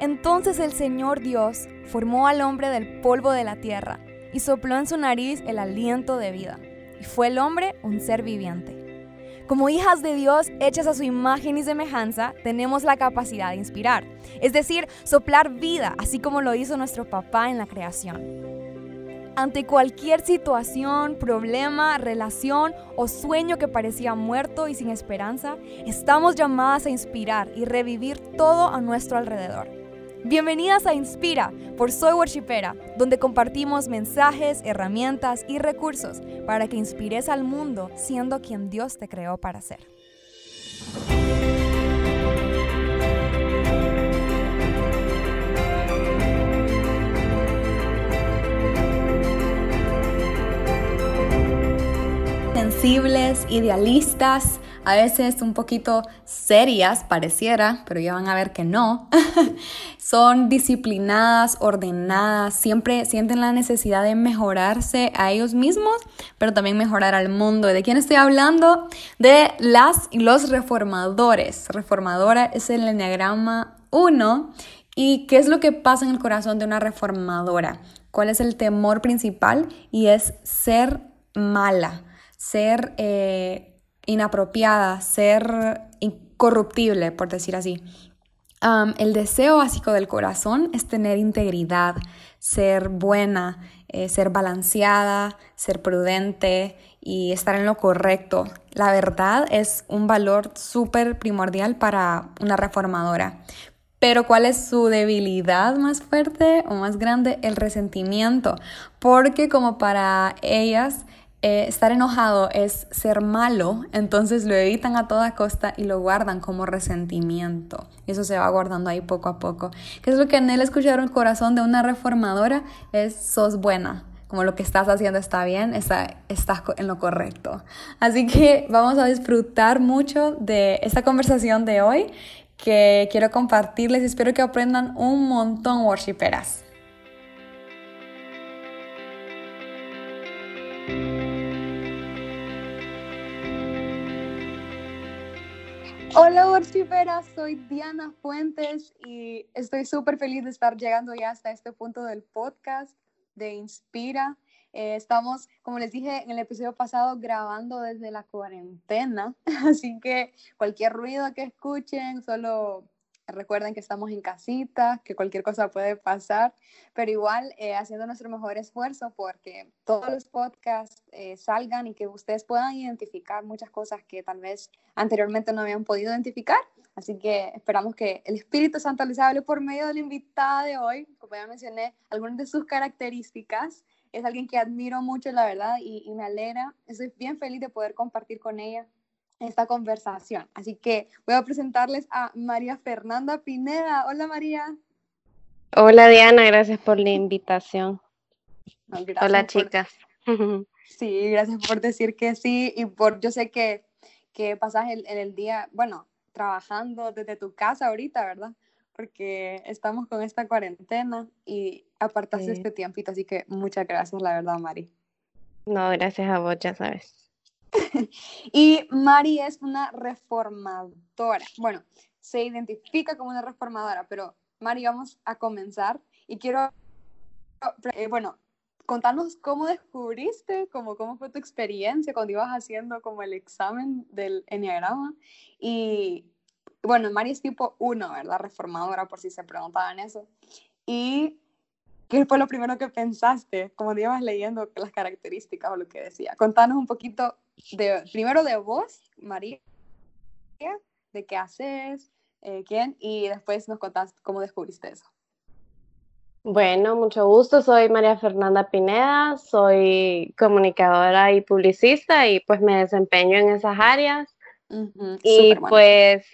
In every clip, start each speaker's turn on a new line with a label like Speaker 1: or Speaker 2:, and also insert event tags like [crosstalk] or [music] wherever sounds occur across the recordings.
Speaker 1: Entonces el Señor Dios formó al hombre del polvo de la tierra y sopló en su nariz el aliento de vida, y fue el hombre un ser viviente. Como hijas de Dios, hechas a su imagen y semejanza, tenemos la capacidad de inspirar, es decir, soplar vida, así como lo hizo nuestro papá en la creación. Ante cualquier situación, problema, relación o sueño que parecía muerto y sin esperanza, estamos llamadas a inspirar y revivir todo a nuestro alrededor. Bienvenidas a Inspira por Soy Worshipera, donde compartimos mensajes, herramientas y recursos para que inspires al mundo siendo quien Dios te creó para ser. Sensibles, idealistas, a veces un poquito serias, pareciera, pero ya van a ver que no. [laughs] Son disciplinadas, ordenadas, siempre sienten la necesidad de mejorarse a ellos mismos, pero también mejorar al mundo. ¿De quién estoy hablando? De las y los reformadores. Reformadora es el enneagrama 1. ¿Y qué es lo que pasa en el corazón de una reformadora? ¿Cuál es el temor principal? Y es ser mala, ser eh, inapropiada, ser incorruptible, por decir así. el deseo básico del corazón es tener integridad, ser buena, eh, ser balanceada, ser prudente y estar en lo correcto. La verdad es un valor súper primordial para una reformadora. Pero ¿cuál es su debilidad más fuerte o más grande? El resentimiento. Porque como para ellas eh, estar enojado es ser malo, entonces lo evitan a toda costa y lo guardan como resentimiento. Eso se va guardando ahí poco a poco. ¿Qué es lo que en él escucharon el corazón de una reformadora? Es sos buena, como lo que estás haciendo está bien, está, en lo correcto. Así que vamos a disfrutar mucho de esta conversación de hoy que quiero compartirles espero que aprendan un montón, worshiperas. Hola Worshiperas, soy Diana Fuentes y estoy súper feliz de estar llegando ya hasta este punto del podcast de Inspira. Eh, estamos, como les dije en el episodio pasado, grabando desde la cuarentena, [laughs] así que cualquier ruido que escuchen, solo Recuerden que estamos en casita, que cualquier cosa puede pasar, pero igual eh, haciendo nuestro mejor esfuerzo porque todos los podcasts eh, salgan y que ustedes puedan identificar muchas cosas que tal vez anteriormente no habían podido identificar. Así que esperamos que el Espíritu Santo les hable por medio de la invitada de hoy. Como ya mencioné, algunas de sus características. Es alguien que admiro mucho, la verdad, y, y me alegra. Estoy bien feliz de poder compartir con ella esta conversación. Así que voy a presentarles a María Fernanda Pineda. Hola María.
Speaker 2: Hola Diana, gracias por la invitación. Hola chicas. [laughs]
Speaker 1: Sí, gracias por decir que sí y por, yo sé que, que pasas el, el día, bueno, trabajando desde tu casa ahorita, ¿verdad? Porque estamos con esta cuarentena y apartaste este tiempito, así que muchas gracias, la verdad, Mari.
Speaker 2: No, gracias a vos, ya sabes. [laughs]
Speaker 1: y Mari es una reformadora. Bueno, se identifica como una reformadora, pero Mari, vamos a comenzar y quiero, eh, bueno, contarnos cómo descubriste, cómo, cómo fue tu experiencia cuando ibas haciendo como el examen del enneagrama. Y bueno, Mari es tipo 1, ¿verdad? Reformadora, por si se preguntaban eso. Y ¿Qué fue lo primero que pensaste como ibas leyendo las características o lo que decía? Contanos un poquito de, primero de vos, María, de qué haces, eh, quién, y después nos contás cómo descubriste eso.
Speaker 2: Bueno, mucho gusto. Soy María Fernanda Pineda, soy comunicadora y publicista y pues me desempeño en esas áreas. y pues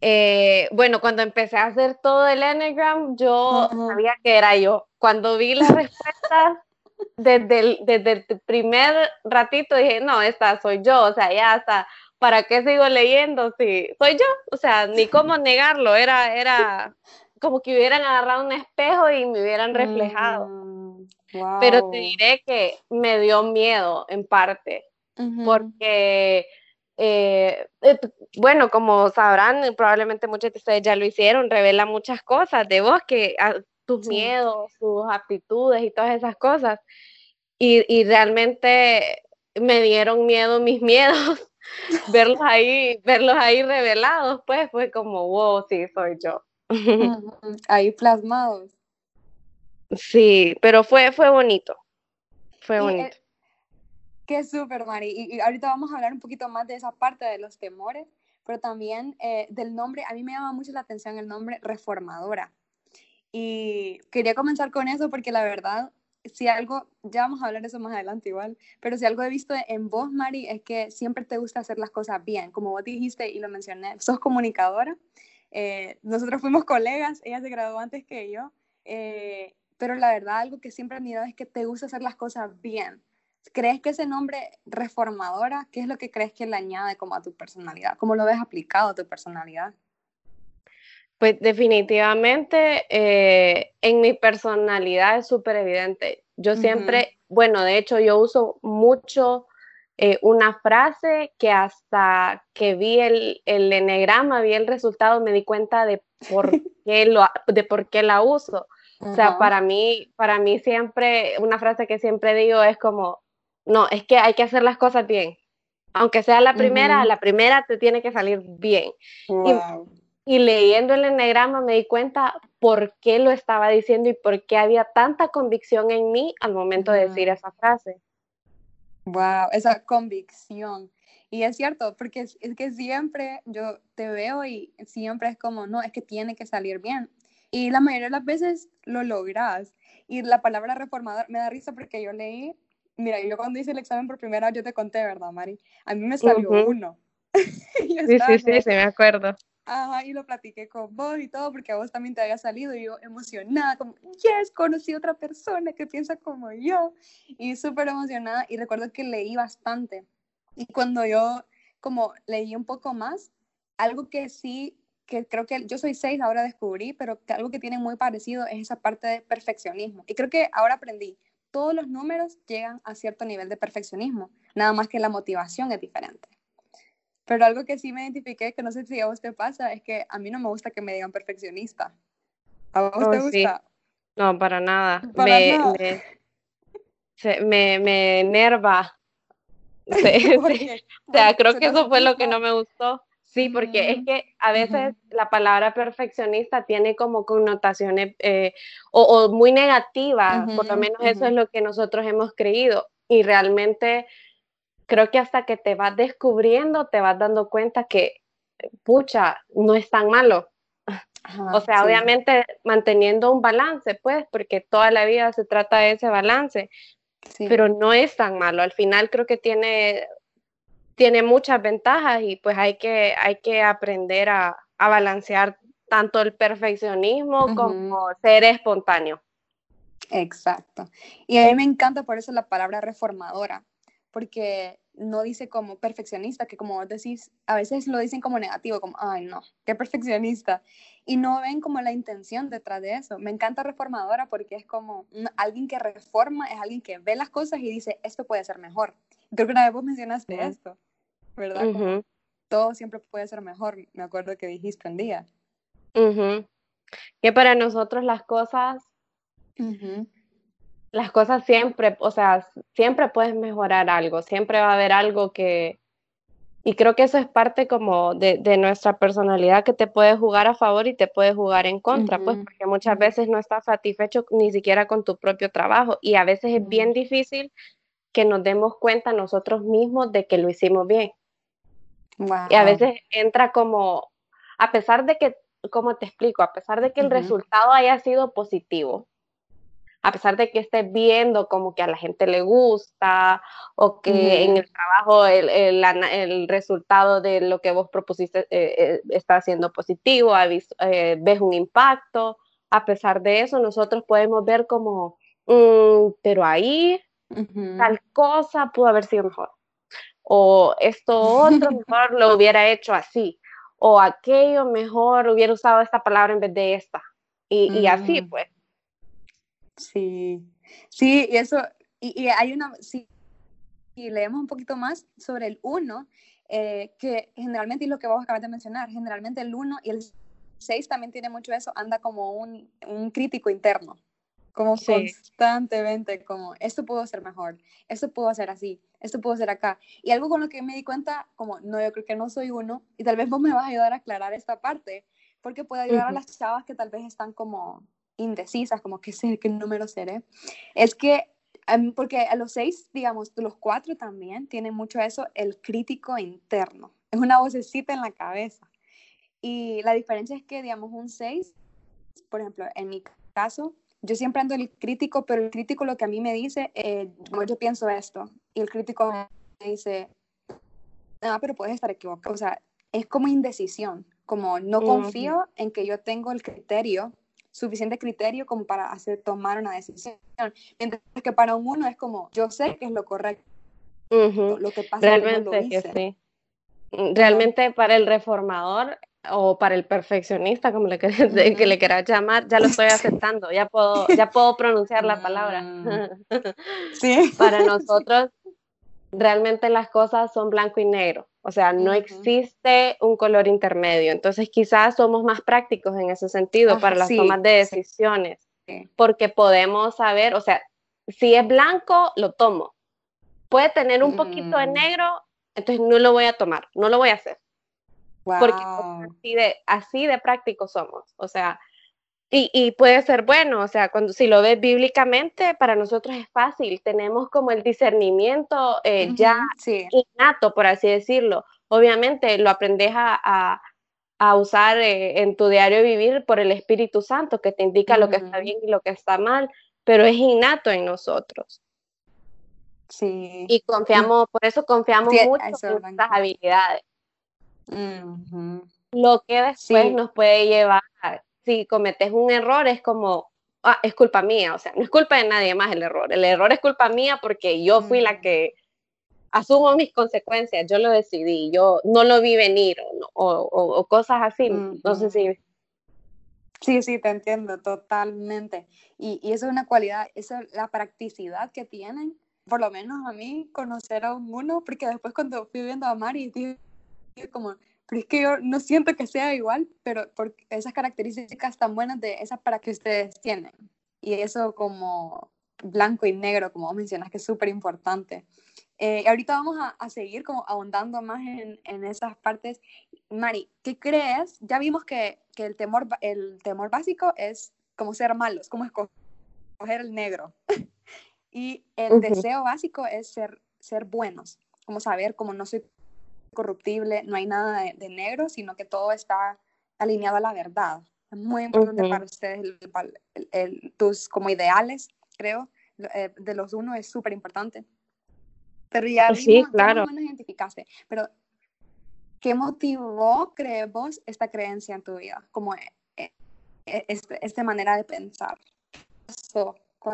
Speaker 2: eh, bueno, cuando empecé a hacer todo el Enneagram, yo sabía que era yo. Cuando vi las [laughs] respuestas, desde el, desde el primer ratito dije, no, esta soy yo, o sea, ya hasta, ¿para qué sigo leyendo? Si soy yo, o sea, ni cómo [laughs] negarlo, era, era como que hubieran agarrado un espejo y me hubieran reflejado. Mm, Pero te diré que me dio miedo en parte, porque eh, eh, bueno, como sabrán, probablemente muchos de ustedes ya lo hicieron, revela muchas cosas de vos, que ah, tus miedos, tus aptitudes y todas esas cosas. Y, y realmente me dieron miedo mis [laughs] miedos, verlos ahí, verlos ahí revelados, pues fue como, wow, sí, soy yo. [laughs]
Speaker 1: Ahí plasmados.
Speaker 2: Sí, pero fue, fue bonito. Fue
Speaker 1: eh,
Speaker 2: bonito.
Speaker 1: qué súper, Mari. Y, ahorita vamos a hablar un poquito más de esa parte de los temores, pero también eh, del nombre. A mí me llama mucho la atención el nombre reformadora. Y quería comenzar con eso porque la verdad, si algo, ya vamos a hablar de eso más adelante igual, pero si algo he visto en vos, Mari, es que siempre te gusta hacer las cosas bien. Como vos dijiste y lo mencioné, sos comunicadora. Eh, nosotros fuimos colegas, ella se graduó antes que yo pero la verdad algo que siempre he mirado es que te gusta hacer las cosas bien. ¿Crees que ese nombre reformadora, qué es lo que crees que le añade como a tu personalidad? ¿Cómo lo ves aplicado a tu personalidad?
Speaker 2: Pues definitivamente eh, en mi personalidad es súper evidente. Yo siempre, bueno, de hecho yo uso mucho eh, una frase que hasta que vi el, el enegrama, vi el resultado, me di cuenta de por [laughs] qué, lo, de por qué la uso. O sea, para mí, para mí siempre, una frase que siempre digo es como, no, es que hay que hacer las cosas bien. Aunque sea la primera, la primera te tiene que salir bien. Y, leyendo el enegrama me di cuenta por qué lo estaba diciendo y por qué había tanta convicción en mí al momento de decir esa frase.
Speaker 1: Wow, esa convicción. Y es cierto, porque es, es, que siempre yo te veo y siempre es como, no, es que tiene que salir bien. Y la mayoría de las veces lo logras. Y la palabra reformador me da risa porque yo leí, mira, yo cuando hice el examen por primera vez, yo te conté, ¿verdad, Mari? A mí me salió uno. [laughs]
Speaker 2: sí, sí, sí, sí, me acuerdo.
Speaker 1: Ajá, y lo platiqué con vos y todo, porque a vos también te había salido y yo emocionada, como, yes, conocí a otra persona que piensa como yo. Y súper emocionada y recuerdo que leí bastante. Y cuando yo como leí un poco más, algo que sí que creo que yo soy seis, ahora descubrí, pero que algo que tiene muy parecido es esa parte de perfeccionismo. Y creo que ahora aprendí, todos los números llegan a cierto nivel de perfeccionismo, nada más que la motivación es diferente. Pero algo que sí me identifiqué, que no sé si a vos te pasa, es que a mí no me gusta que me digan perfeccionista. ¿A vos te gusta?
Speaker 2: No, para nada. me, Me, me, me enerva. [laughs] o sea, creo que eso fue lo que no me gustó. Sí, porque es que a veces la palabra perfeccionista tiene como connotaciones eh, o, muy negativas, por lo menos eso es lo que nosotros hemos creído. Y realmente creo que hasta que te vas descubriendo, te vas dando cuenta que, pucha, no es tan malo. o sea, obviamente manteniendo un balance, pues, porque toda la vida se trata de ese balance, pero no es tan malo. Al final creo que tiene tiene muchas ventajas y pues hay que, hay que aprender a, balancear tanto el perfeccionismo como ser espontáneo.
Speaker 1: Exacto. Y a mí me encanta por eso la palabra reformadora, porque no dice como perfeccionista, que como vos decís, a veces lo dicen como negativo, como, ay no, qué perfeccionista. Y no ven como la intención detrás de eso. Me encanta reformadora porque es como alguien que reforma, es alguien que ve las cosas y dice, esto puede ser mejor. Creo que una vez vos mencionaste esto. ¿verdad? todo siempre puede ser mejor, me acuerdo que dijiste un día.
Speaker 2: Que para nosotros las cosas, las cosas siempre, o sea, siempre puedes mejorar algo, siempre va a haber algo que, y creo que eso es parte como de, nuestra personalidad que te puede jugar a favor y te puede jugar en contra, pues porque muchas veces no estás satisfecho ni siquiera con tu propio trabajo y a veces es bien difícil que nos demos cuenta nosotros mismos de que lo hicimos bien. Y a veces entra como, a pesar de que, como te explico, a pesar de que el resultado haya sido positivo, a pesar de que estés viendo como que a la gente le gusta o que en el trabajo el, el, resultado de lo que vos propusiste eh, eh, está siendo positivo, eh, ves un impacto, a pesar de eso nosotros podemos ver como, mm, pero ahí tal cosa pudo haber sido mejor o esto otro [laughs] mejor lo hubiera hecho así, o aquello mejor hubiera usado esta palabra en vez de esta, y, así mm. pues.
Speaker 1: Sí, sí, y eso, y, hay una, sí, leemos un poquito más sobre el 1, eh, que generalmente, y lo que vos acabas de mencionar, generalmente el 1 y el 6 también tiene mucho eso, anda como un, un crítico interno, como constantemente, como esto pudo ser mejor, esto pudo ser así, esto pudo ser acá. Y algo con lo que me di cuenta, como, no, yo creo que no soy uno, y tal vez vos me vas a ayudar a aclarar esta parte, porque puede ayudar a las chavas que tal vez están como indecisas, como qué sé, qué número seré. Es que, em, porque a los seis, digamos, los cuatro también tienen mucho eso, el crítico interno. Es una vocecita en la cabeza. Y la diferencia es que, digamos, un seis, por ejemplo, en mi caso, yo siempre ando el crítico, pero el crítico lo que a mí me dice, eh, yo pienso esto, y el crítico me dice, no, pero puedes estar equivocado. O sea, es como indecisión, como no confío en que yo tengo el criterio, suficiente criterio como para hacer tomar una decisión. Mientras que para un uno es como, yo sé que es lo correcto. Lo que pasa
Speaker 2: Realmente que sí. Realmente para el reformador o para el perfeccionista, como le, [laughs] que le quieras llamar, ya lo estoy aceptando, ya puedo, ya puedo pronunciar la palabra. Mm. [laughs]
Speaker 1: Sí.
Speaker 2: para nosotros, realmente las cosas son blanco y negro, o sea, no existe un color intermedio, entonces quizás somos más prácticos en ese sentido para las tomas de decisiones, porque podemos saber, o sea, si es blanco, lo tomo. Puede tener un poquito de mm. negro, entonces no lo voy a tomar, no lo voy a hacer. Porque así de, así de prácticos somos. O sea, y, y, puede ser bueno, o sea, cuando si lo ves bíblicamente, para nosotros es fácil, tenemos como el discernimiento eh, ya innato, por así decirlo. Obviamente lo aprendes a, a, usar eh, en tu diario vivir por el Espíritu Santo, que te indica lo que está bien y lo que está mal, pero es innato en nosotros.
Speaker 1: Sí.
Speaker 2: Y confiamos, por eso confiamos mucho en nuestras habilidades. Lo que después nos puede llevar, si cometes un error, es como, ah, es culpa mía, o sea, no es culpa de nadie más el error, el error es culpa mía porque yo fui la mm. que asumo mis consecuencias, yo lo decidí, yo no lo vi venir o, cosas así, no sé si...
Speaker 1: Sí, sí, te entiendo totalmente. Y, y eso es una cualidad, esa la practicidad que tienen, por lo menos a mí, conocer a uno, porque después cuando fui viendo a Mari, dije, como, pero es que yo no siento que sea igual, pero por esas características tan buenas de esas para que ustedes tienen. Y eso como blanco y negro, como mencionas, que es súper importante. Eh, ahorita vamos a, a, seguir como ahondando más en, en, esas partes. Mari, ¿qué crees? Ya vimos que, que, el, temor, el temor básico es como ser malos, como escoger el negro. [laughs] y el deseo básico es ser, ser buenos, como saber como no soy corruptible, no hay nada de, negro, sino que todo está alineado a la verdad. Es muy importante para ustedes, tus como ideales, creo, eh, de los uno es súper importante. Pero ya
Speaker 2: sí, claro.
Speaker 1: no identificaste, pero ¿qué motivó, creemos, esta creencia en tu vida? Como eh, eh, este, esta manera de pensar.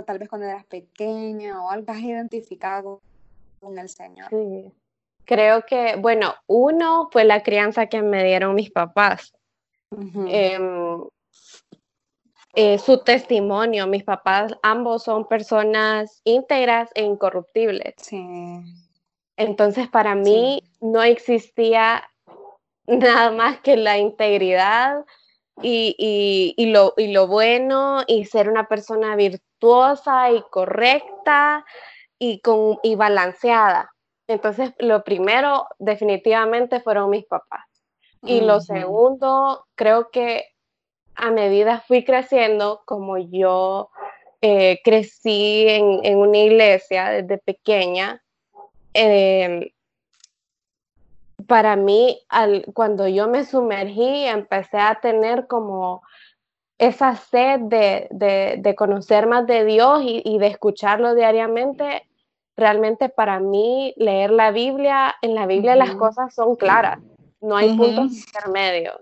Speaker 1: tal vez cuando eras pequeña o algo has identificado con el Señor.
Speaker 2: Sí. Creo que, bueno, uno fue la crianza que me dieron mis papás. Em, eh, su testimonio, mis papás ambos son personas íntegras e incorruptibles.
Speaker 1: Sí.
Speaker 2: Entonces para mí no existía nada más que la integridad y, lo, y lo bueno y ser una persona virtuosa y correcta y, con, y balanceada. Entonces, lo primero definitivamente fueron mis papás. Y lo segundo, creo que a medida fui creciendo, como yo eh, crecí en, una iglesia desde pequeña, em, para mí, cuando yo me sumergí, empecé a tener como esa sed de, conocer más de Dios y, y, de escucharlo diariamente, realmente para mí leer la Biblia, en la Biblia las cosas son claras, no hay puntos intermedios.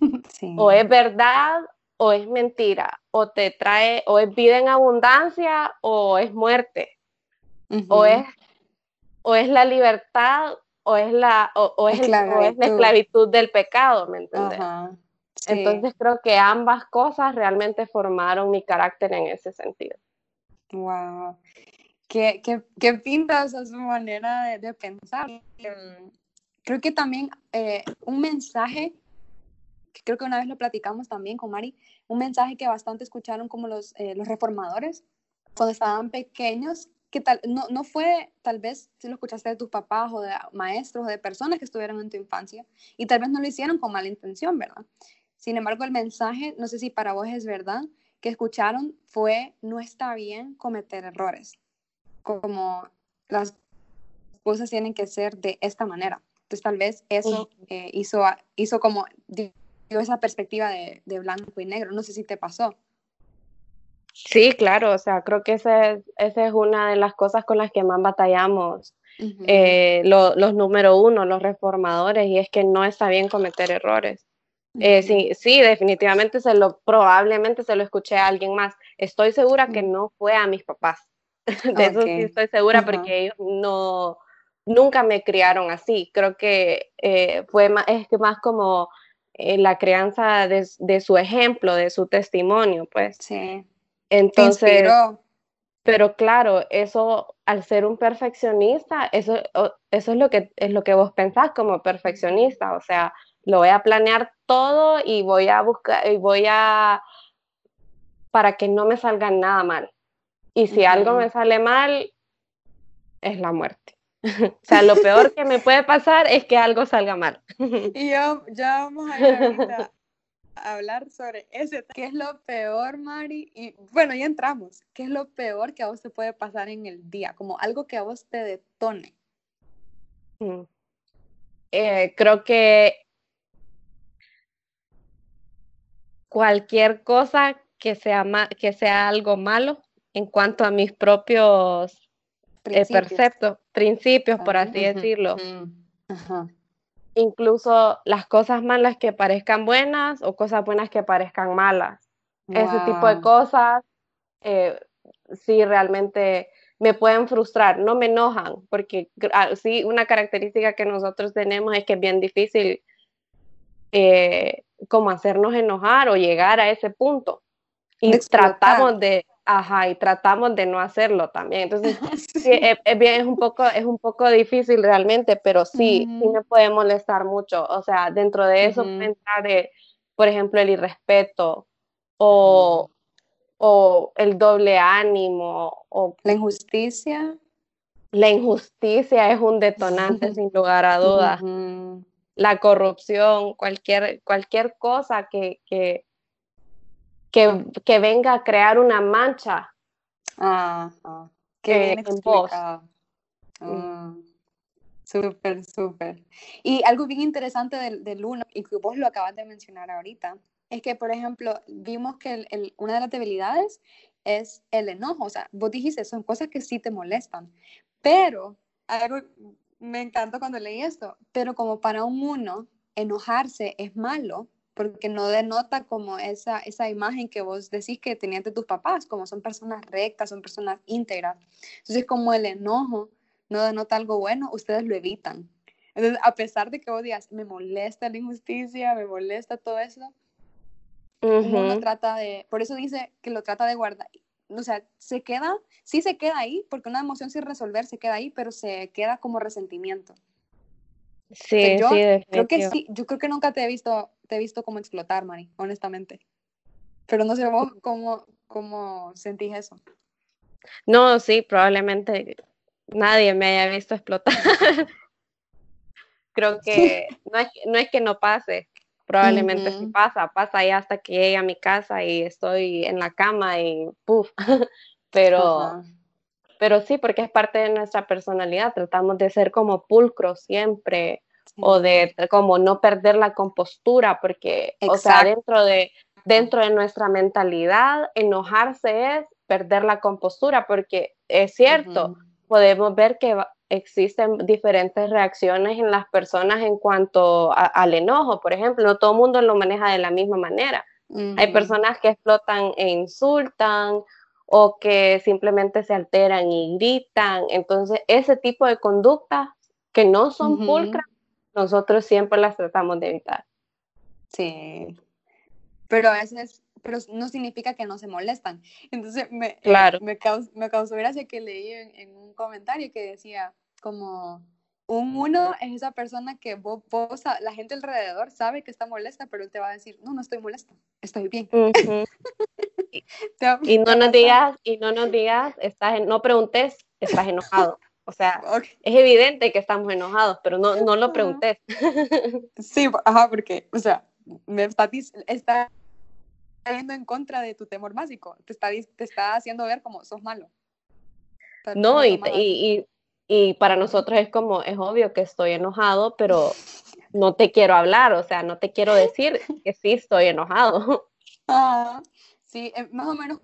Speaker 2: [laughs] O es verdad o es mentira, o te trae, o es vida en abundancia o es muerte, o, es, o es la libertad o es la, o, es, la esclavitud del pecado, ¿me entiendes? Entonces creo que ambas cosas realmente formaron mi carácter en ese sentido.
Speaker 1: Wow. Qué, qué, qué pinta esa su manera de, pensar. Em, creo que también eh, un mensaje, que creo que una vez lo platicamos también con Mari, un mensaje que bastante escucharon como los, eh, los reformadores cuando estaban pequeños, que tal, no, no fue tal vez si lo escuchaste de tus papás o de maestros o de personas que estuvieron en tu infancia y tal vez no lo hicieron con mala intención, ¿verdad? Sin embargo, el mensaje, no sé si para vos es verdad, que escucharon fue no está bien cometer errores, como las cosas tienen que ser de esta manera. Entonces tal vez eso eh, hizo, hizo como dio esa perspectiva de, de blanco y negro. No sé si te pasó.
Speaker 2: Sí, claro, o sea, creo que esa es, esa es una de las cosas con las que más batallamos eh, los número uno, los reformadores, y es que no está bien cometer errores. Eh, sí, sí, definitivamente se lo, probablemente se lo escuché a alguien más. Estoy segura que no fue a mis papás. [laughs] De eso sí estoy segura porque ellos no, nunca me criaron así. Creo que eh, fue más, es más como la crianza de, de, su ejemplo, de su testimonio, pues.
Speaker 1: Sí.
Speaker 2: Entonces, pero claro, eso al ser un perfeccionista, eso, eso es lo que es lo que vos pensás como perfeccionista, o sea, lo voy a planear todo y voy a buscar y voy a para que no me salga nada mal. Y si algo me sale mal, es la muerte. [laughs] o sea, lo peor que me puede pasar es que algo salga mal. [laughs]
Speaker 1: y yo, ya vamos a ir ahorita hablar sobre ese. ¿Qué es lo peor, Mari? Y bueno, ya entramos. ¿Qué es lo peor que a vos te puede pasar en el día? Como algo que a vos te detone.
Speaker 2: Mm. Eh, creo que cualquier cosa que sea, que sea algo malo en cuanto a mis propios eh, preceptos, principios, por así decirlo. Ajá incluso las cosas malas que parezcan buenas o cosas buenas que parezcan malas. Ese tipo de cosas eh, sí realmente me pueden frustrar, no me enojan, porque ah, sí, una característica que nosotros tenemos es que es bien difícil eh, como hacernos enojar o llegar a ese punto. Y tratamos de, Ajá, y tratamos de no hacerlo también. Entonces, [laughs] sí, es, bien, es, un poco, es un poco difícil realmente, pero sí, sí me puede molestar mucho. O sea, dentro de eso pensar, por ejemplo, el irrespeto o, o el doble ánimo o
Speaker 1: la injusticia.
Speaker 2: La injusticia es un detonante [laughs] sin lugar a dudas. La corrupción, cualquier, cualquier cosa que, que que, venga a crear una mancha
Speaker 1: ah, ah qué bien mm. Súper, súper. Y algo bien interesante del, del, uno, y que vos lo acabas de mencionar ahorita, es que, por ejemplo, vimos que el, una de las debilidades es el enojo. O sea, vos dijiste, son cosas que sí te molestan. Pero, algo, me encantó cuando leí esto, pero como para un uno, enojarse es malo, porque no denota como esa, esa imagen que vos decís que tenías de tus papás, como son personas rectas, son personas íntegras. Entonces, como el enojo no denota algo bueno, ustedes lo evitan. Entonces, a pesar de que vos digas, me molesta la injusticia, me molesta todo eso, uno trata de, por eso dice que lo trata de guardar, o sea, se queda, sí se queda ahí, porque una emoción sin resolver se queda ahí, pero se queda como resentimiento.
Speaker 2: Sí,
Speaker 1: yo
Speaker 2: sí,
Speaker 1: creo que sí, yo creo que nunca te he visto, te he visto como explotar, Mari, honestamente. Pero no sé vos cómo, cómo sentís eso.
Speaker 2: No, sí, probablemente nadie me haya visto explotar. [laughs] creo que no es, no es que no pase, probablemente sí pasa, pasa ya hasta que llegue a mi casa y estoy en la cama y puff, [laughs] pero, pero sí, porque es parte de nuestra personalidad, tratamos de ser como pulcros siempre o de como no perder la compostura, porque, o sea, dentro de, dentro de nuestra mentalidad, enojarse es perder la compostura, porque es cierto, podemos ver que existen diferentes reacciones en las personas en cuanto al enojo, por ejemplo, no todo el mundo lo maneja de la misma manera. Hay personas que explotan e insultan o que simplemente se alteran y gritan. Entonces, ese tipo de conductas que no son pulcras, nosotros siempre las tratamos de evitar.
Speaker 1: Sí, pero a veces pero no significa que no se molestan. [laughs] Entonces me, eh,
Speaker 2: claro.
Speaker 1: me, causó, me causó gracia que leí en, un comentario que decía como un uno es esa persona que vos, la gente alrededor sabe que está molesta, pero él te va a decir, no, no estoy molesta, estoy bien. [laughs]
Speaker 2: y, no nos digas, y no nos digas, estás no preguntes, estás enojado. O sea, es evidente que estamos enojados, pero no, no lo preguntes.
Speaker 1: Sí, ajá, porque, o sea, me está, está yendo en contra de tu temor básico, te está, te está haciendo ver como sos malo.
Speaker 2: No, y, y, y, para nosotros es como, es obvio que estoy enojado, pero no te quiero hablar, o sea, no te quiero decir que sí estoy enojado. [laughs]
Speaker 1: Ah, sí, eh, más o menos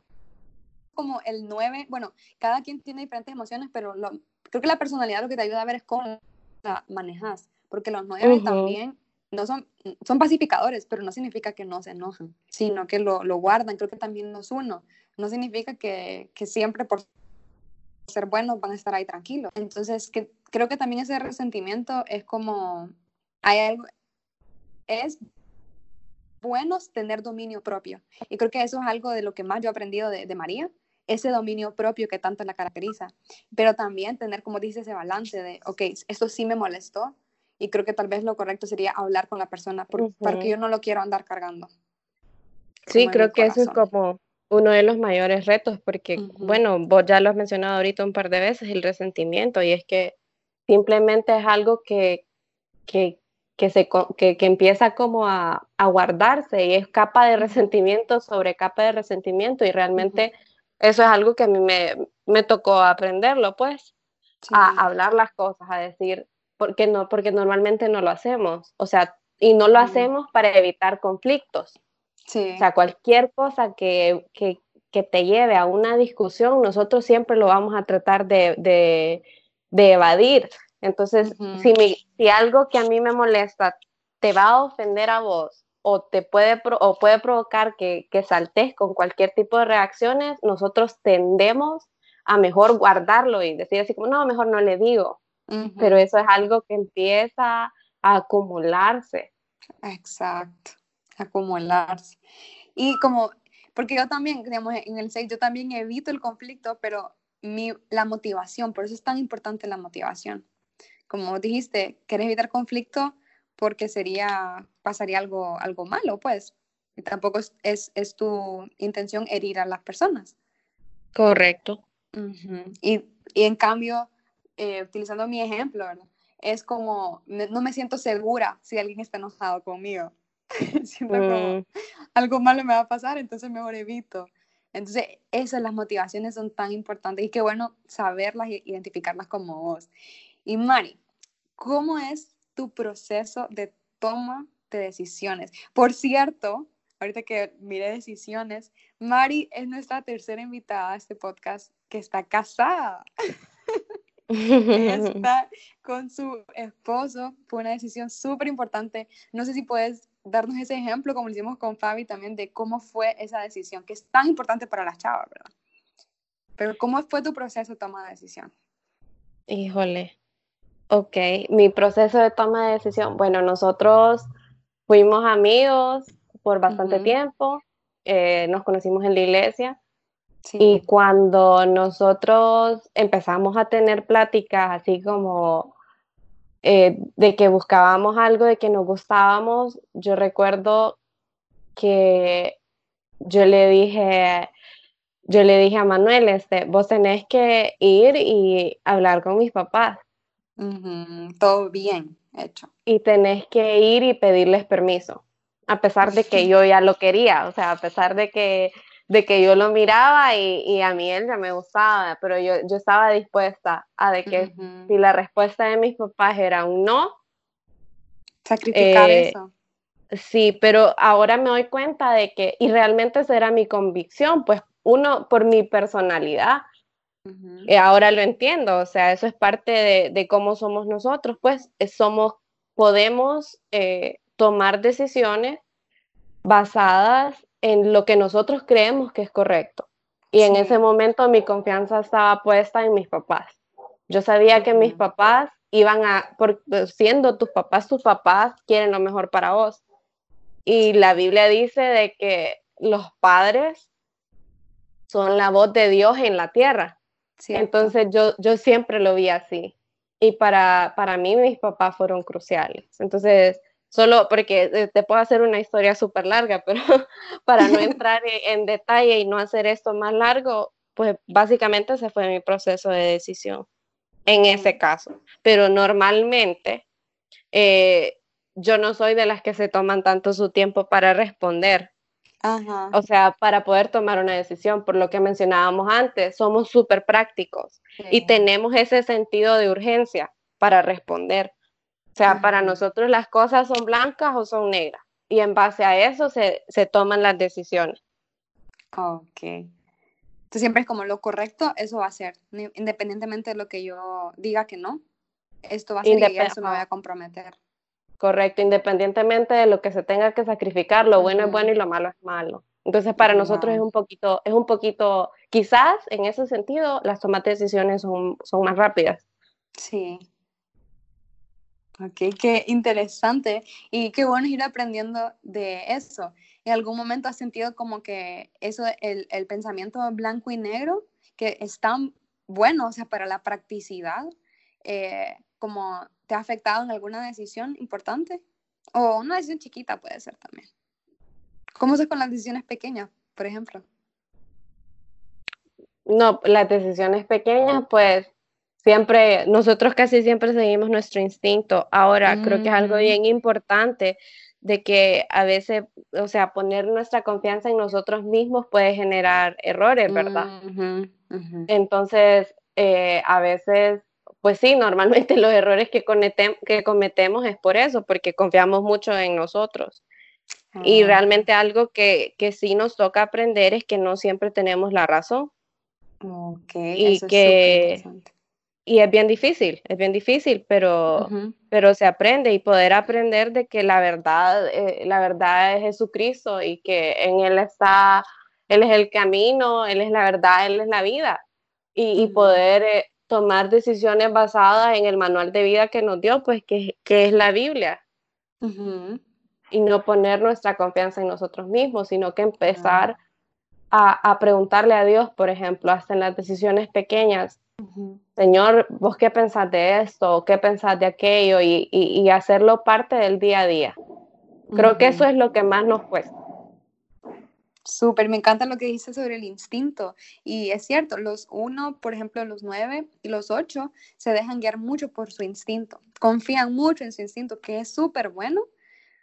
Speaker 1: como el 9, bueno, cada quien tiene diferentes emociones, pero lo, creo que la personalidad lo que te ayuda a ver es cómo la manejas, porque los 9 también no son, son pacificadores, pero no significa que no se enojan, sino que lo, lo guardan, creo que también no es uno, no significa que, que siempre por ser buenos van a estar ahí tranquilos. Entonces, que, creo que también ese resentimiento es como, hay algo, es bueno tener dominio propio. Y creo que eso es algo de lo que más yo he aprendido de, de María, ese dominio propio que tanto la caracteriza. Pero también tener, como dice, ese balance de, ok, esto sí me molestó, y creo que tal vez lo correcto sería hablar con la persona por, porque yo no lo quiero andar cargando.
Speaker 2: Sí, creo que eso es como uno de los mayores retos porque, bueno, vos ya lo has mencionado ahorita un par de veces, el resentimiento, y es que simplemente es algo que, que, que se, que, que, empieza como a, a, guardarse y es capa de resentimiento sobre capa de resentimiento y realmente eso es algo que a mí me, me tocó aprenderlo, pues, a hablar las cosas, a decir, porque no, porque normalmente no lo hacemos, o sea, y no lo hacemos para evitar conflictos. Sí. O sea, cualquier cosa que, que, que, te lleve a una discusión, nosotros siempre lo vamos a tratar de, de, de evadir. Entonces, si, mi, si algo que a mí me molesta te va a ofender a vos o te puede, o puede provocar que, que saltes con cualquier tipo de reacciones, nosotros tendemos a mejor guardarlo y decir así como, no, mejor no le digo pero eso es algo que empieza a acumularse.
Speaker 1: Exacto, acumularse. Y como, porque yo también, digamos, en el 6 yo también evito el conflicto, pero mi, la motivación, por eso es tan importante la motivación. Como dijiste, quieres evitar conflicto porque sería, pasaría algo, algo malo, pues. Y tampoco es, es, es tu intención herir a las personas.
Speaker 2: Correcto.
Speaker 1: y, y en cambio, eh, utilizando mi ejemplo, ¿verdad? Es como, no me siento segura si alguien está enojado conmigo. [laughs] siento como mm. algo malo me va a pasar, entonces mejor evito. Entonces, esas las motivaciones son tan importantes y qué bueno saberlas e identificarlas como vos. Y Mari, ¿cómo es tu proceso de toma de decisiones? Por cierto, ahorita que mire decisiones, Mari es nuestra tercera invitada a este podcast que está casada. [laughs] está con su esposo. Fue una decisión súper importante. No sé si puedes darnos ese ejemplo, como lo hicimos con Fabi también, de cómo fue esa decisión, que es tan importante para las chavas, ¿verdad? Pero ¿cómo fue tu proceso de toma de decisión?
Speaker 2: Híjole. Ok, mi proceso de toma de decisión. Bueno, nosotros fuimos amigos por bastante tiempo, eh, nos conocimos en la iglesia y cuando nosotros empezamos a tener pláticas así como eh, de que buscábamos algo, de que nos gustábamos, yo recuerdo que yo le dije, yo le dije a Manuel, este, vos tenés que ir y hablar con mis papás.
Speaker 1: Todo bien hecho.
Speaker 2: Y tenés que ir y pedirles permiso, a pesar de que [laughs] yo ya lo quería, o sea, a pesar de que de que yo lo miraba y, a mí él ya me gustaba, pero yo, yo estaba dispuesta a de que si la respuesta de mis papás era un no,
Speaker 1: sacrificar eh, eso.
Speaker 2: Sí, pero ahora me doy cuenta de que, y realmente esa era mi convicción, pues uno, por mi personalidad, eh, ahora lo entiendo, o sea, eso es parte de, cómo somos nosotros, pues eh, somos, podemos tomar decisiones basadas en lo que nosotros creemos que es correcto. Y en ese momento mi confianza estaba puesta en mis papás. Yo sabía que mis papás iban a, por, siendo tus papás, tus papás quieren lo mejor para vos. Y la Biblia dice de que los padres son la voz de Dios en la tierra. Entonces yo, yo siempre lo vi así. Y para, para mí mis papás fueron cruciales. Entonces, solo porque eh, te puedo hacer una historia súper larga, pero [laughs] para no [laughs] entrar en detalle y no hacer esto más largo, pues básicamente ese fue mi proceso de decisión en ese caso. Pero normalmente eh, yo no soy de las que se toman tanto su tiempo para responder. O sea, para poder tomar una decisión, por lo que mencionábamos antes, somos súper prácticos y tenemos ese sentido de urgencia para responder. O sea, para nosotros las cosas son blancas o son negras y en base a eso se, se toman las decisiones.
Speaker 1: Ok. Entonces siempre es como lo correcto, eso va a ser, independientemente de lo que yo diga que no, esto va a ser y eso me voy a comprometer.
Speaker 2: Correcto, independientemente de lo que se tenga que sacrificar, lo bueno es bueno y lo malo es malo. Entonces, para nosotros es un poquito, es un poquito, quizás en ese sentido, las tomas de decisiones son, son más rápidas.
Speaker 1: Sí. Ok, qué interesante y qué bueno ir aprendiendo de eso. ¿En algún momento has sentido como que eso, el, el pensamiento blanco y negro, que es tan bueno, o sea, para la practicidad, eh, como te ha afectado en alguna decisión importante? O una decisión chiquita puede ser también. ¿Cómo es con las decisiones pequeñas, por ejemplo?
Speaker 2: No, las decisiones pequeñas, pues siempre, nosotros casi siempre seguimos nuestro instinto. Ahora, creo que es algo bien importante de que a veces, o sea, poner nuestra confianza en nosotros mismos puede generar errores, ¿verdad? Entonces, eh, a veces pues sí, normalmente [laughs] los errores que, que cometemos es por eso, porque confiamos mucho en nosotros. Y ah. realmente algo que, que, sí nos toca aprender es que no siempre tenemos la razón.
Speaker 1: Ok,
Speaker 2: y que y es bien difícil, es bien difícil, pero, pero se aprende y poder aprender de que la verdad, eh, la verdad es Jesucristo y que en Él está, Él es el camino, Él es la verdad, Él es la vida. Y, poder eh, tomar decisiones basadas en el manual de vida que nos dio, pues que, es la Biblia. Y no poner nuestra confianza en nosotros mismos, sino que empezar a, preguntarle a Dios, por ejemplo, hasta en las decisiones pequeñas. Señor, ¿vos qué pensás de esto? ¿Qué pensás de aquello? Y, hacerlo parte del día a día. Creo que eso es lo que más nos cuesta.
Speaker 1: Súper, me encanta lo que dices sobre el instinto. Y es cierto, los uno, por ejemplo, los nueve y los ocho se dejan guiar mucho por su instinto. Confían mucho en su instinto, que es súper bueno,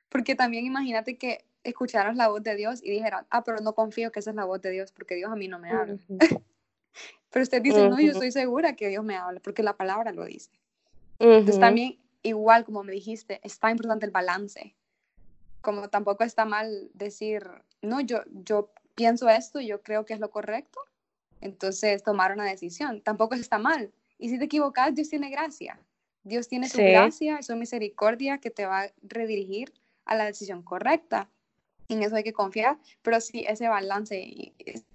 Speaker 1: porque también imagínate que escucharas la voz de Dios y dijeras, ah, pero no confío que esa es la voz de Dios, porque Dios a mí no me habla. [laughs] pero usted dice, no, yo estoy segura que Dios me habla, porque la palabra lo dice. Entonces también, igual como me dijiste, está importante el balance como tampoco está mal decir, no, yo, yo pienso esto y yo creo que es lo correcto, entonces tomar una decisión. Tampoco está mal. Y si te equivocas, Dios tiene gracia. Dios tiene su gracia, su misericordia que te va a redirigir a la decisión correcta. En eso hay que confiar, pero sí, ese balance es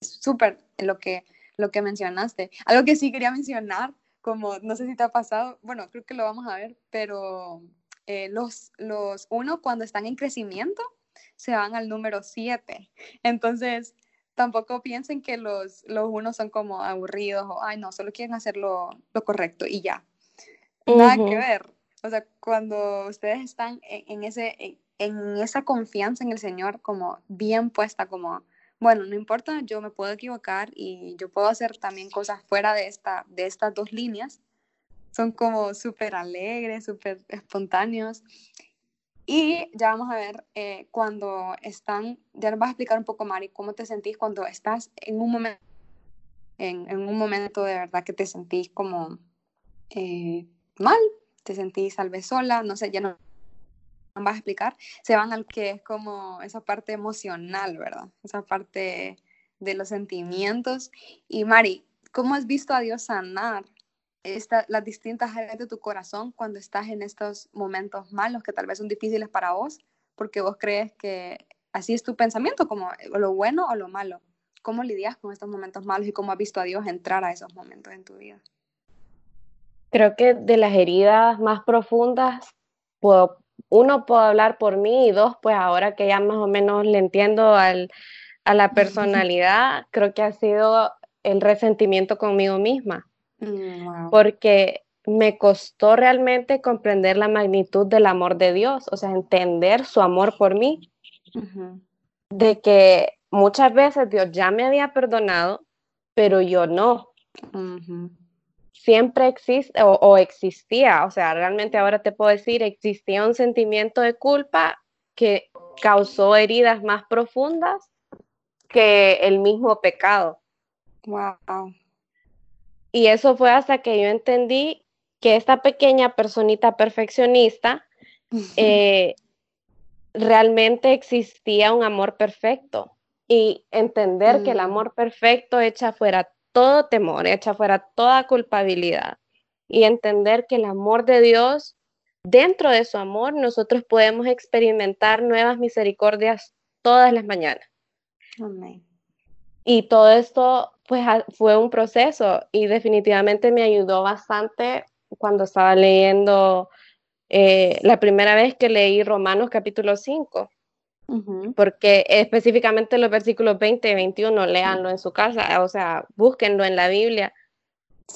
Speaker 1: súper lo que, lo que mencionaste. Algo que sí quería mencionar, como no sé si te ha pasado, bueno, creo que lo vamos a ver, pero eh, los, los uno cuando están en crecimiento se van al número 7. Entonces, tampoco piensen que los, los unos son como aburridos o, ay, no, solo quieren hacer lo, correcto y ya. Nada que ver. O sea, cuando ustedes están en, ese, en, esa confianza en el Señor como bien puesta, como, bueno, no importa, yo me puedo equivocar y yo puedo hacer también cosas fuera de, esta, de estas dos líneas, son como súper alegres, súper espontáneos. Y ya vamos a ver eh, cuando están, ya nos vas a explicar un poco, Mari, cómo te sentís cuando estás en un momento, en, un momento de verdad que te sentís como eh, mal, te sentís tal vez sola, no sé, ya no vas a explicar, se van al que es como esa parte emocional, ¿verdad? Esa parte de los sentimientos. Y Mari, ¿cómo has visto a Dios sanar las distintas áreas de tu corazón cuando estás en estos momentos malos que tal vez son difíciles para vos, porque vos crees que así es tu pensamiento, como lo bueno o lo malo. ¿Cómo lidias con estos momentos malos y cómo has visto a Dios entrar a esos momentos en tu vida?
Speaker 2: Creo que de las heridas más profundas puedo, uno, puedo hablar por mí y dos, pues ahora que ya más o menos le entiendo al, a la [laughs] personalidad, creo que ha sido el resentimiento conmigo misma. Mm, Porque me costó realmente comprender la magnitud del amor de Dios, o sea, entender su amor por mí. De que muchas veces Dios ya me había perdonado, pero yo no. Siempre existe o, existía, o sea, realmente ahora te puedo decir, existía un sentimiento de culpa que causó heridas más profundas que el mismo pecado.
Speaker 1: Wow.
Speaker 2: Y eso fue hasta que yo entendí que esta pequeña personita perfeccionista eh, realmente existía un amor perfecto y entender que el mm. amor perfecto echa fuera todo temor, echa fuera toda culpabilidad y entender que el amor de Dios, dentro de su amor, nosotros podemos experimentar nuevas misericordias todas las mañanas. Y todo esto pues fue un proceso y definitivamente me ayudó bastante cuando estaba leyendo eh, la primera vez que leí Romanos capítulo 5, porque específicamente los versículos 20 y 21, léanlo en su casa, o sea, búsquenlo en la Biblia,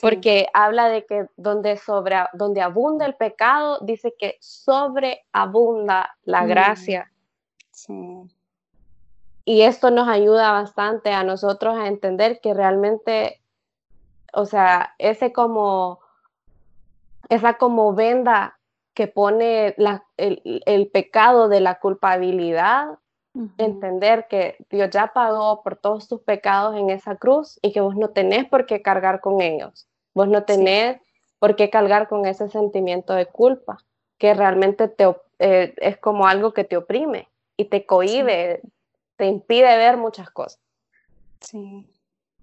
Speaker 2: porque habla de que donde, sobre, donde abunda el pecado, dice que sobreabunda la mm. gracia. Y esto nos ayuda bastante a nosotros a entender que realmente, o sea, ese como esa como venda que pone el, pecado de la culpabilidad, entender que Dios ya pagó por todos tus pecados en esa cruz y que vos no tenés por qué cargar con ellos, vos no tenés por qué cargar con ese sentimiento de culpa, que realmente te, eh, es como algo que te oprime y te cohíbe, te impide ver muchas cosas.
Speaker 1: Sí,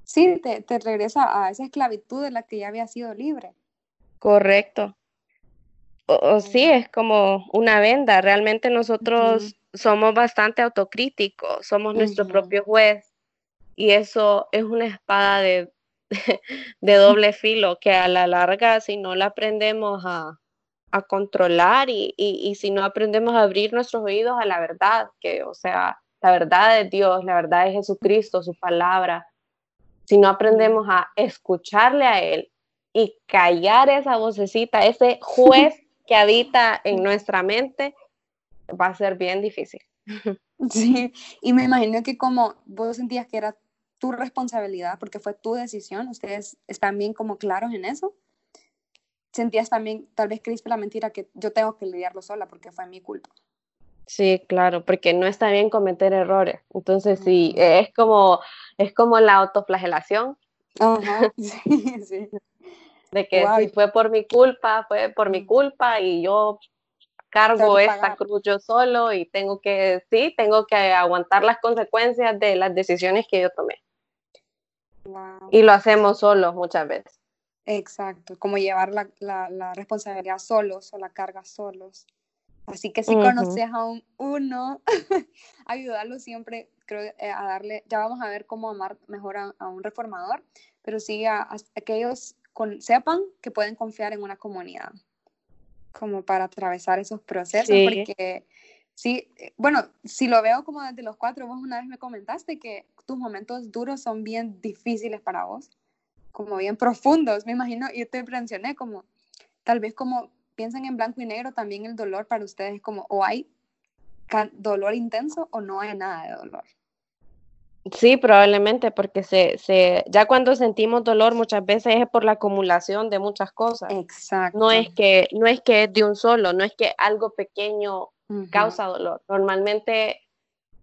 Speaker 1: sí, te, te regresa a esa esclavitud de la que ya había sido libre.
Speaker 2: Correcto. O, sí, es como una venda. Realmente nosotros somos bastante autocríticos, somos nuestro propio juez y eso es una espada de, [laughs] de doble filo que a la larga si no la aprendemos a, a controlar y, y, y, si no aprendemos a abrir nuestros oídos a la verdad, que o sea, la verdad de Dios, la verdad de Jesucristo, su palabra, si no aprendemos a escucharle a Él y callar esa vocecita, ese juez [laughs] que habita en nuestra mente, va a ser bien difícil. [laughs]
Speaker 1: Sí, y me imagino que como vos sentías que era tu responsabilidad, porque fue tu decisión, ustedes están bien como claros en eso. Sentías también, tal vez creíste la mentira que yo tengo que lidiarlo sola porque fue mi culpa.
Speaker 2: Sí, claro, porque no está bien cometer errores. Entonces, sí, es como, es como la autoflagelación.
Speaker 1: Ajá, [laughs] sí, [laughs] sí
Speaker 2: de que si fue por mi culpa, fue por mi culpa y yo cargo esta cruz yo solo y tengo que, sí, tengo que aguantar las consecuencias de las decisiones que yo tomé. Y lo hacemos solos muchas veces.
Speaker 1: Exacto, como llevar la, la, responsabilidad solos o la carga solos. Así que si conoces a un uno, [laughs] ayudarlo siempre, creo, eh, a darle, ya vamos a ver cómo amar mejor a, un reformador, pero sí a aquellos sepan que pueden confiar en una comunidad, como para atravesar esos procesos, porque sí, bueno, si lo veo como desde los cuatro, vos una vez me comentaste que tus momentos duros son bien difíciles para vos, como bien profundos, me imagino, y te mencioné como, tal vez como piensan en blanco y negro, también el dolor para ustedes como, o hay dolor intenso o no hay nada de dolor.
Speaker 2: Sí, probablemente, porque se, se, ya cuando sentimos dolor muchas veces es por la acumulación de muchas cosas.
Speaker 1: Exacto.
Speaker 2: No es que, no es que es de un solo, no es que algo pequeño causa dolor. Normalmente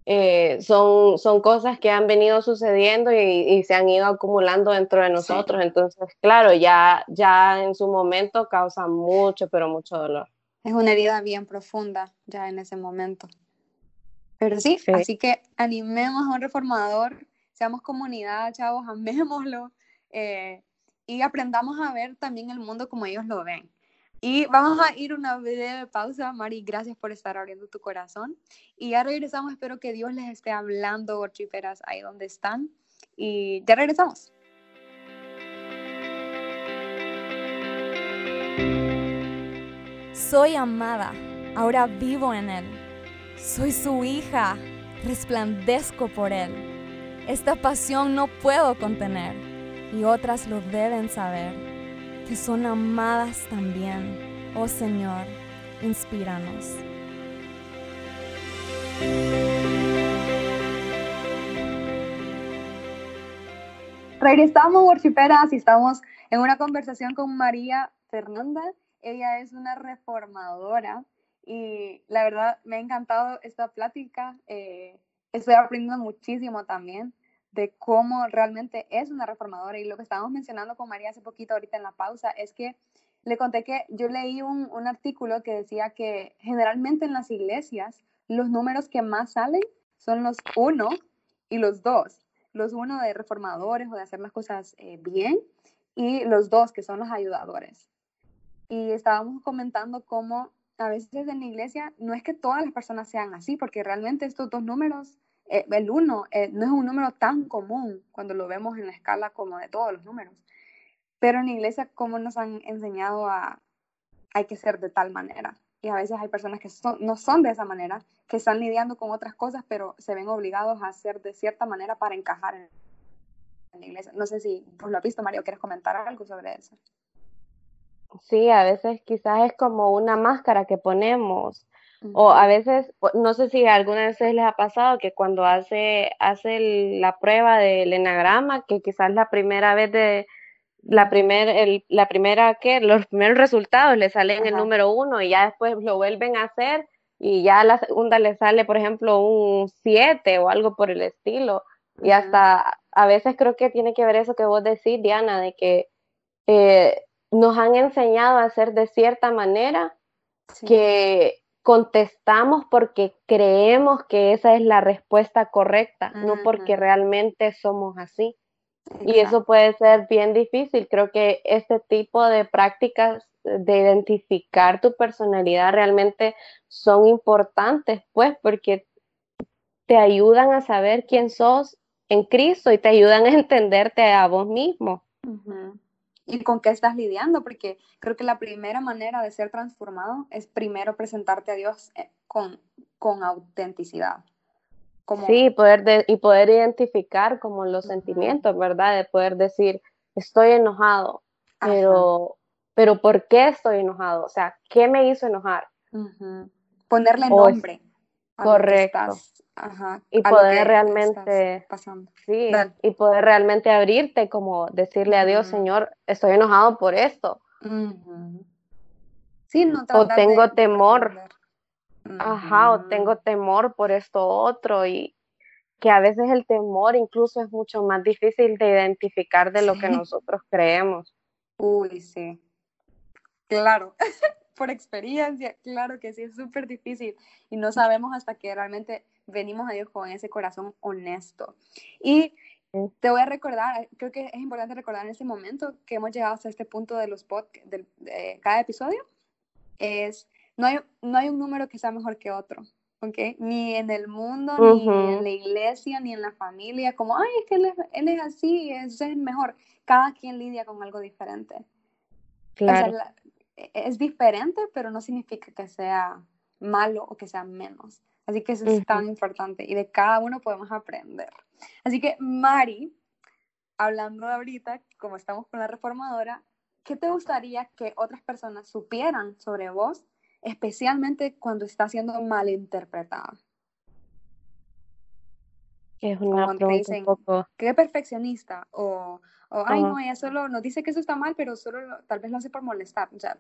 Speaker 2: eh, son, son cosas que han venido sucediendo y, se han ido acumulando dentro de nosotros. Entonces, claro, ya, ya en su momento causa mucho, pero mucho dolor.
Speaker 1: Es una herida bien profunda ya en ese momento. Pero sí, así que animemos a un reformador, seamos comunidad, chavos, amémoslo eh, y aprendamos a ver también el mundo como ellos lo ven. Y vamos a ir una breve pausa, Mari, gracias por estar abriendo tu corazón. Y ya regresamos, espero que Dios les esté hablando, triperas, ahí donde están. Y ya regresamos.
Speaker 3: Soy amada
Speaker 4: Ahora vivo en Él. Soy su hija. Resplandezco por Él. Esta pasión no puedo contener y otras lo deben saber, que son amadas también. Oh Señor, inspíranos.
Speaker 1: Regresamos, worshiperas, y estamos en una conversación con María Fernanda. Ella es una reformadora y la verdad me ha encantado esta plática. Eh, estoy aprendiendo muchísimo también de cómo realmente es una reformadora y lo que estábamos mencionando con María hace poquito ahorita en la pausa es que le conté que yo leí un, artículo que decía que generalmente en las iglesias los números que más salen son los uno y los dos. Los uno de reformadores o de hacer las cosas eh, bien y los dos que son los ayudadores. Y estábamos comentando cómo a veces en la iglesia no es que todas las personas sean así, porque realmente estos dos números, eh, el uno eh, no es un número tan común cuando lo vemos en la escala como de todos los números. Pero en la iglesia, ¿cómo nos han enseñado a hay que ser de tal manera? Y a veces hay personas que no son de esa manera, que están lidiando con otras cosas, pero se ven obligados a hacer de cierta manera para encajar en, la iglesia. No sé si pues, lo has visto, Mario, ¿quieres comentar algo sobre eso?
Speaker 2: Sí, a veces quizás es como una máscara que ponemos. O a veces, no sé si alguna vez les ha pasado que cuando hace, hace la prueba del enagrama, que quizás la primera vez de la, primer, la primera que los primeros resultados le salen el número uno y ya después lo vuelven a hacer y ya la segunda le sale, por ejemplo, un 7 o algo por el estilo. Y hasta a veces creo que tiene que ver eso que vos decís, Diana, de que eh, nos han enseñado a hacer de cierta manera que contestamos porque creemos que esa es la respuesta correcta, no porque realmente somos así. Y eso puede ser bien difícil. Creo que este tipo de prácticas de identificar tu personalidad realmente son importantes, pues, porque te ayudan a saber quién sos en Cristo y te ayudan a [laughs] entenderte a vos mismo
Speaker 1: y con qué estás lidiando, porque creo que la primera manera de ser transformado es primero presentarte a Dios eh, con, con autenticidad.
Speaker 2: Como... Sí, poder y poder identificar como los sentimientos, ¿verdad? De poder decir, estoy enojado, pero, pero ¿por qué estoy enojado? O sea, ¿qué me hizo enojar?
Speaker 1: Ponerle nombre.
Speaker 2: correcto. Ajá, y poder realmente pasando. Sí, y poder realmente abrirte como decirle a Dios, Señor, estoy enojado por esto.
Speaker 1: Sí, no
Speaker 2: o tengo temor. Ajá, o tengo temor por esto otro y que a veces el temor incluso es mucho más difícil de identificar de lo que nosotros creemos.
Speaker 1: Uy, sí. Claro, [laughs] por experiencia, claro que sí, es súper difícil y no sabemos hasta que realmente venimos a Dios con ese corazón honesto. Y te voy a recordar, creo que es importante recordar en este momento que hemos llegado hasta este punto de los podcasts, de, cada episodio, es, no hay, no hay un número que sea mejor que otro. ¿ok? Ni en el mundo, ni en la iglesia, ni en la familia, como, ay, es que él es, él es así, es, es mejor. Cada quien lidia con algo diferente. Claro. Es diferente, pero no significa que sea malo o que sea menos. Así que eso es tan importante y de cada uno podemos aprender. Así que, Mari, hablando de ahorita, como estamos con la reformadora, ¿qué te gustaría que otras personas supieran sobre vos, especialmente cuando está siendo malinterpretada?
Speaker 2: Es una pregunta un poco...
Speaker 1: ¿Qué perfeccionista? O, o ay, no, ella solo nos dice que eso está mal, pero solo tal vez lo hace por molestar. O sea,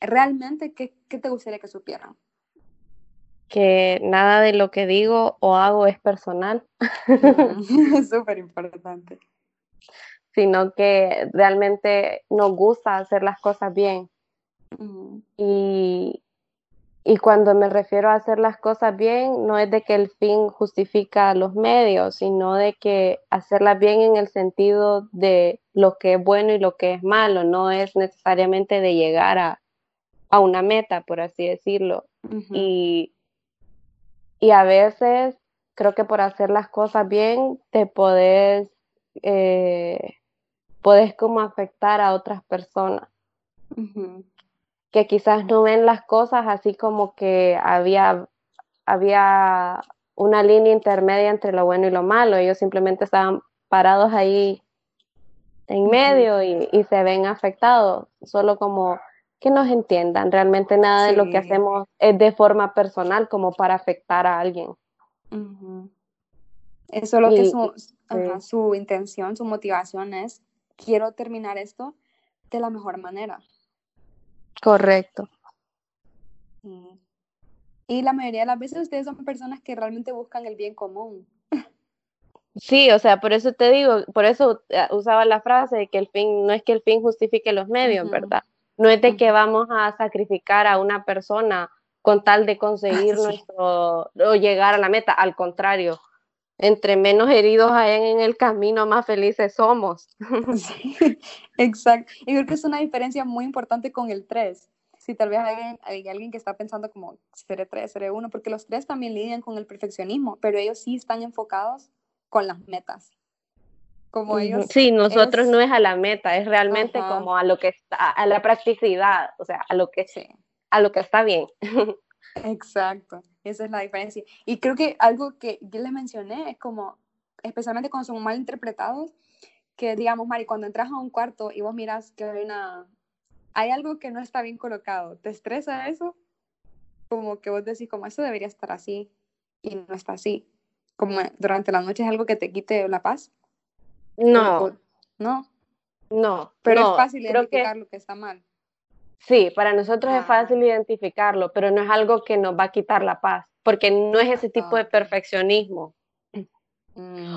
Speaker 1: realmente, ¿qué, qué te gustaría que supieran?
Speaker 2: que nada de lo que digo o hago es personal. [laughs] [laughs]
Speaker 1: Es Súper importante.
Speaker 2: Sino que realmente nos gusta hacer las cosas bien. y, y cuando me refiero a hacer las cosas bien, no es de que el fin justifica los medios, sino de que hacerlas bien en el sentido de lo que es bueno y lo que es malo, no es necesariamente de llegar a, a una meta, por así decirlo. Y y a veces creo que por hacer las cosas bien te podés, eh, como afectar a otras personas. Que quizás no ven las cosas así como que había, había una línea intermedia entre lo bueno y lo malo. Ellos simplemente estaban parados ahí en medio y, se ven afectados, solo como que nos entiendan. Realmente nada de lo que hacemos es de forma personal como para afectar a alguien.
Speaker 1: Eso es lo que su, su intención, su motivación es, quiero terminar esto de la mejor manera.
Speaker 2: Correcto.
Speaker 1: Y la mayoría de las veces ustedes son personas que realmente buscan el bien común.
Speaker 2: Sí, o sea, por eso te digo, por eso eh, usaba la frase de que el fin, no es que el fin justifique los medios, ¿verdad? No es de que vamos a sacrificar a una persona con tal de conseguir nuestro, o llegar a la meta, al contrario, entre menos heridos hayan en el camino, más felices somos. [laughs]
Speaker 1: exacto. Y creo que es una diferencia muy importante con el 3. Si tal vez hay, hay alguien que está pensando como, seré 3, seré 1, porque los 3 también lidian con el perfeccionismo, pero ellos sí están enfocados con las metas.
Speaker 2: Como ellos. Sí, nosotros no es a la meta, es realmente como a lo que está, a la practicidad, o sea, a lo que, a lo que está bien. [laughs]
Speaker 1: Exacto, esa es la diferencia. Y creo que algo que yo les mencioné es como, especialmente cuando son mal interpretados, que digamos, Mari, cuando entras a un cuarto y vos miras que hay una, hay algo que no está bien colocado, ¿te estresa eso? Como que vos decís, como eso debería estar así y no está así. Como durante la noche es algo que te quite la paz.
Speaker 2: No.
Speaker 1: no.
Speaker 2: No.
Speaker 1: Pero es fácil identificar lo que está mal.
Speaker 2: Sí, para nosotros es ah. fácil identificarlo, pero no es algo que nos va a quitar la paz, porque no es ese tipo de perfeccionismo.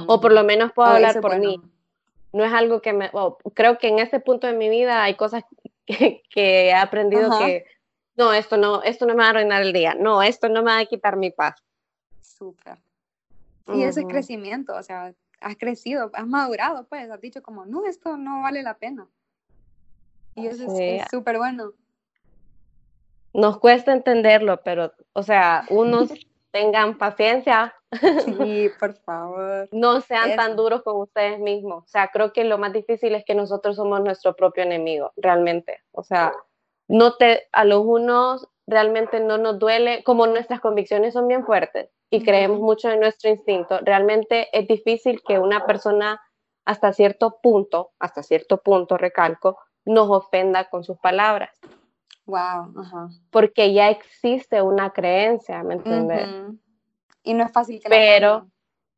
Speaker 2: O por lo menos puedo hablar por mí. No es algo que me... creo que en ese punto de mi vida hay cosas [laughs] que, he aprendido que no, esto no, esto no me va a arruinar el día, no, esto no me va a quitar mi paz.
Speaker 1: Súper. Y ese crecimiento, o sea, has crecido, has madurado, pues, has dicho como, no, esto no vale la pena. Y eso es súper bueno.
Speaker 2: Nos cuesta entenderlo, pero, o sea, unos [laughs] tengan paciencia.
Speaker 1: Sí, por favor. [laughs]
Speaker 2: No sean tan duros con ustedes mismos. O sea, creo que lo más difícil es que nosotros somos nuestro propio enemigo, realmente. O sea, no te, a los unos realmente no nos duele, como nuestras convicciones son bien fuertes y creemos mucho en nuestro instinto, realmente es difícil que una persona hasta cierto punto, hasta cierto punto, recalco, nos ofenda con sus palabras.
Speaker 1: Wow,
Speaker 2: Porque ya existe una creencia, ¿me entiendes?
Speaker 1: Y no es fácil que
Speaker 2: Pero,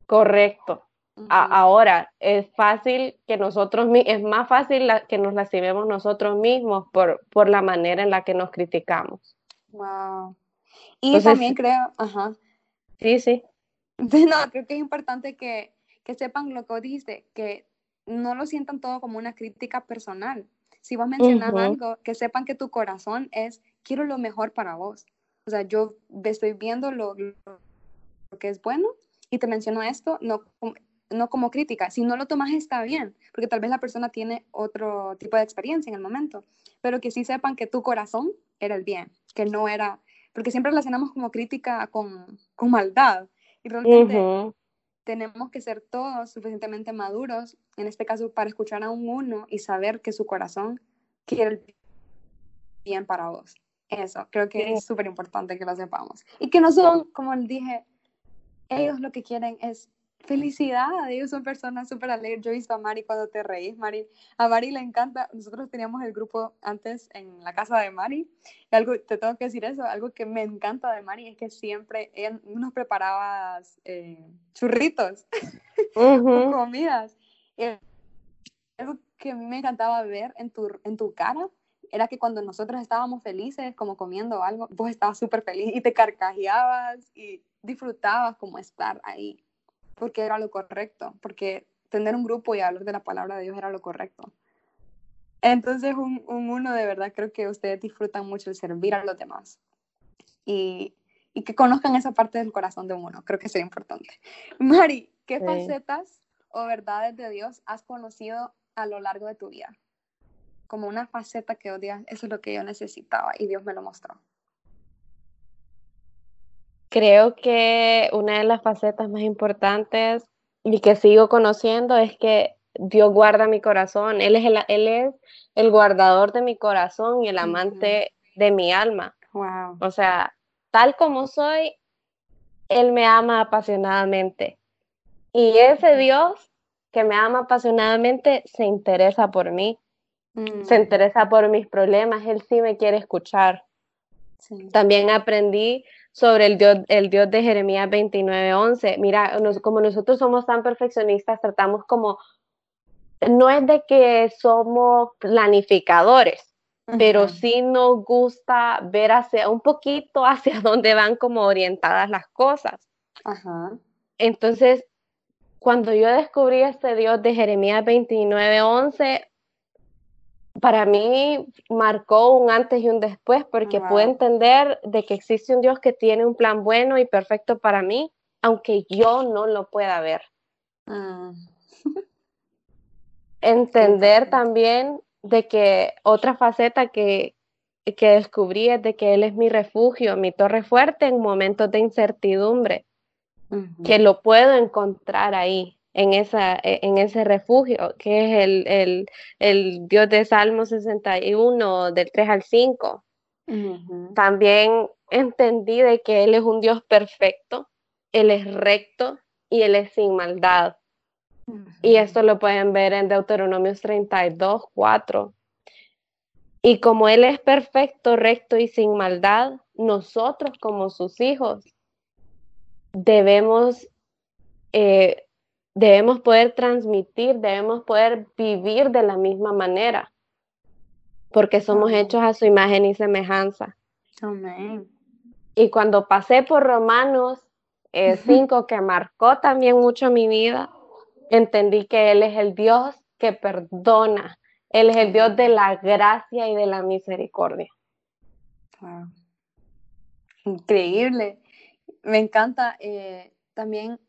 Speaker 2: correcto. ahora, es fácil que nosotros, es más fácil que nos lastimemos nosotros mismos por, por la manera en la que nos criticamos.
Speaker 1: Wow. Y también creo, ajá.
Speaker 2: Sí, sí. [laughs]
Speaker 1: No, creo que es importante que, que sepan lo que dice, que no lo sientan todo como una crítica personal. Si vos mencionas algo, que sepan que tu corazón es, quiero lo mejor para vos. O sea, yo estoy viendo lo, lo que es bueno y te menciono esto, no, no como crítica. Si no lo tomas está bien, porque tal vez la persona tiene otro tipo de experiencia en el momento, pero que sí sepan que tu corazón era el bien, que no era, porque siempre relacionamos como crítica con, con maldad y realmente tenemos que ser todos suficientemente maduros, en este caso para escuchar a un uno y saber que su corazón quiere el bien para vos. Eso, creo que es súper importante que lo sepamos. Y que no son, como dije, ellos lo que quieren es felicidad, ellos son personas súper alegres. Yo he visto a Mari cuando te reís, Mari. A Mari le encanta, nosotros teníamos el grupo antes en la casa de Mari, y algo, te tengo que decir eso, algo que me encanta de Mari es que siempre ella nos preparaba eh, churritos, [laughs] comidas. algo que a mí me encantaba ver en tu, en tu cara era que cuando nosotros estábamos felices, como comiendo algo, vos estabas súper feliz y te carcajeabas y disfrutabas como estar ahí porque era lo correcto, porque tener un grupo y hablar de la palabra de Dios era lo correcto. Entonces, un, uno de verdad creo que ustedes disfrutan mucho el servir a los demás y, y que conozcan esa parte del corazón de uno, creo que sería importante. Mari, ¿qué facetas o verdades de Dios has conocido a lo largo de tu vida? Como una faceta que odias, eso es lo que yo necesitaba y Dios me lo mostró.
Speaker 2: Creo que una de las facetas más importantes y que sigo conociendo es que Dios guarda mi corazón. Él es el, él es el guardador de mi corazón y el amante de mi alma. Wow. O sea, tal como soy, Él me ama apasionadamente. Y ese Dios que me ama apasionadamente se interesa por mí, se mm. interesa por mis problemas, Él sí me quiere escuchar. También aprendí sobre el Dios, el Dios de Jeremías 29:11. Mira, como nosotros somos tan perfeccionistas, tratamos como, no es de que somos planificadores, pero sí nos gusta ver hacia un poquito hacia [laughs] dónde van como orientadas las cosas. Entonces, cuando yo descubrí este Dios de Jeremías 29:11, para mí marcó un antes y un después porque pude entender de que existe un Dios que tiene un plan bueno y perfecto para mí, aunque yo no lo pueda ver. Ah. [laughs] entender también de que otra faceta que, que descubrí es de que Él es mi refugio, mi torre fuerte en momentos de incertidumbre, que lo puedo encontrar ahí, en, esa, e, en ese refugio, que es el, el, el Dios de Salmo 61, del 3 al 5. También entendí de que Él es un Dios perfecto, Él es recto y Él es sin maldad. Y esto lo pueden ver en Deuteronomios 32, 4. Y como Él es perfecto, recto y sin maldad, nosotros como sus hijos debemos eh, debemos poder transmitir, debemos poder vivir de la misma manera, porque somos hechos a su imagen y semejanza. Amén. Y cuando pasé por Romanos 5, eh, que marcó también mucho mi vida, entendí que Él es el Dios que perdona, Él es el Dios de la gracia y de la misericordia.
Speaker 1: Increíble. Me encanta eh, también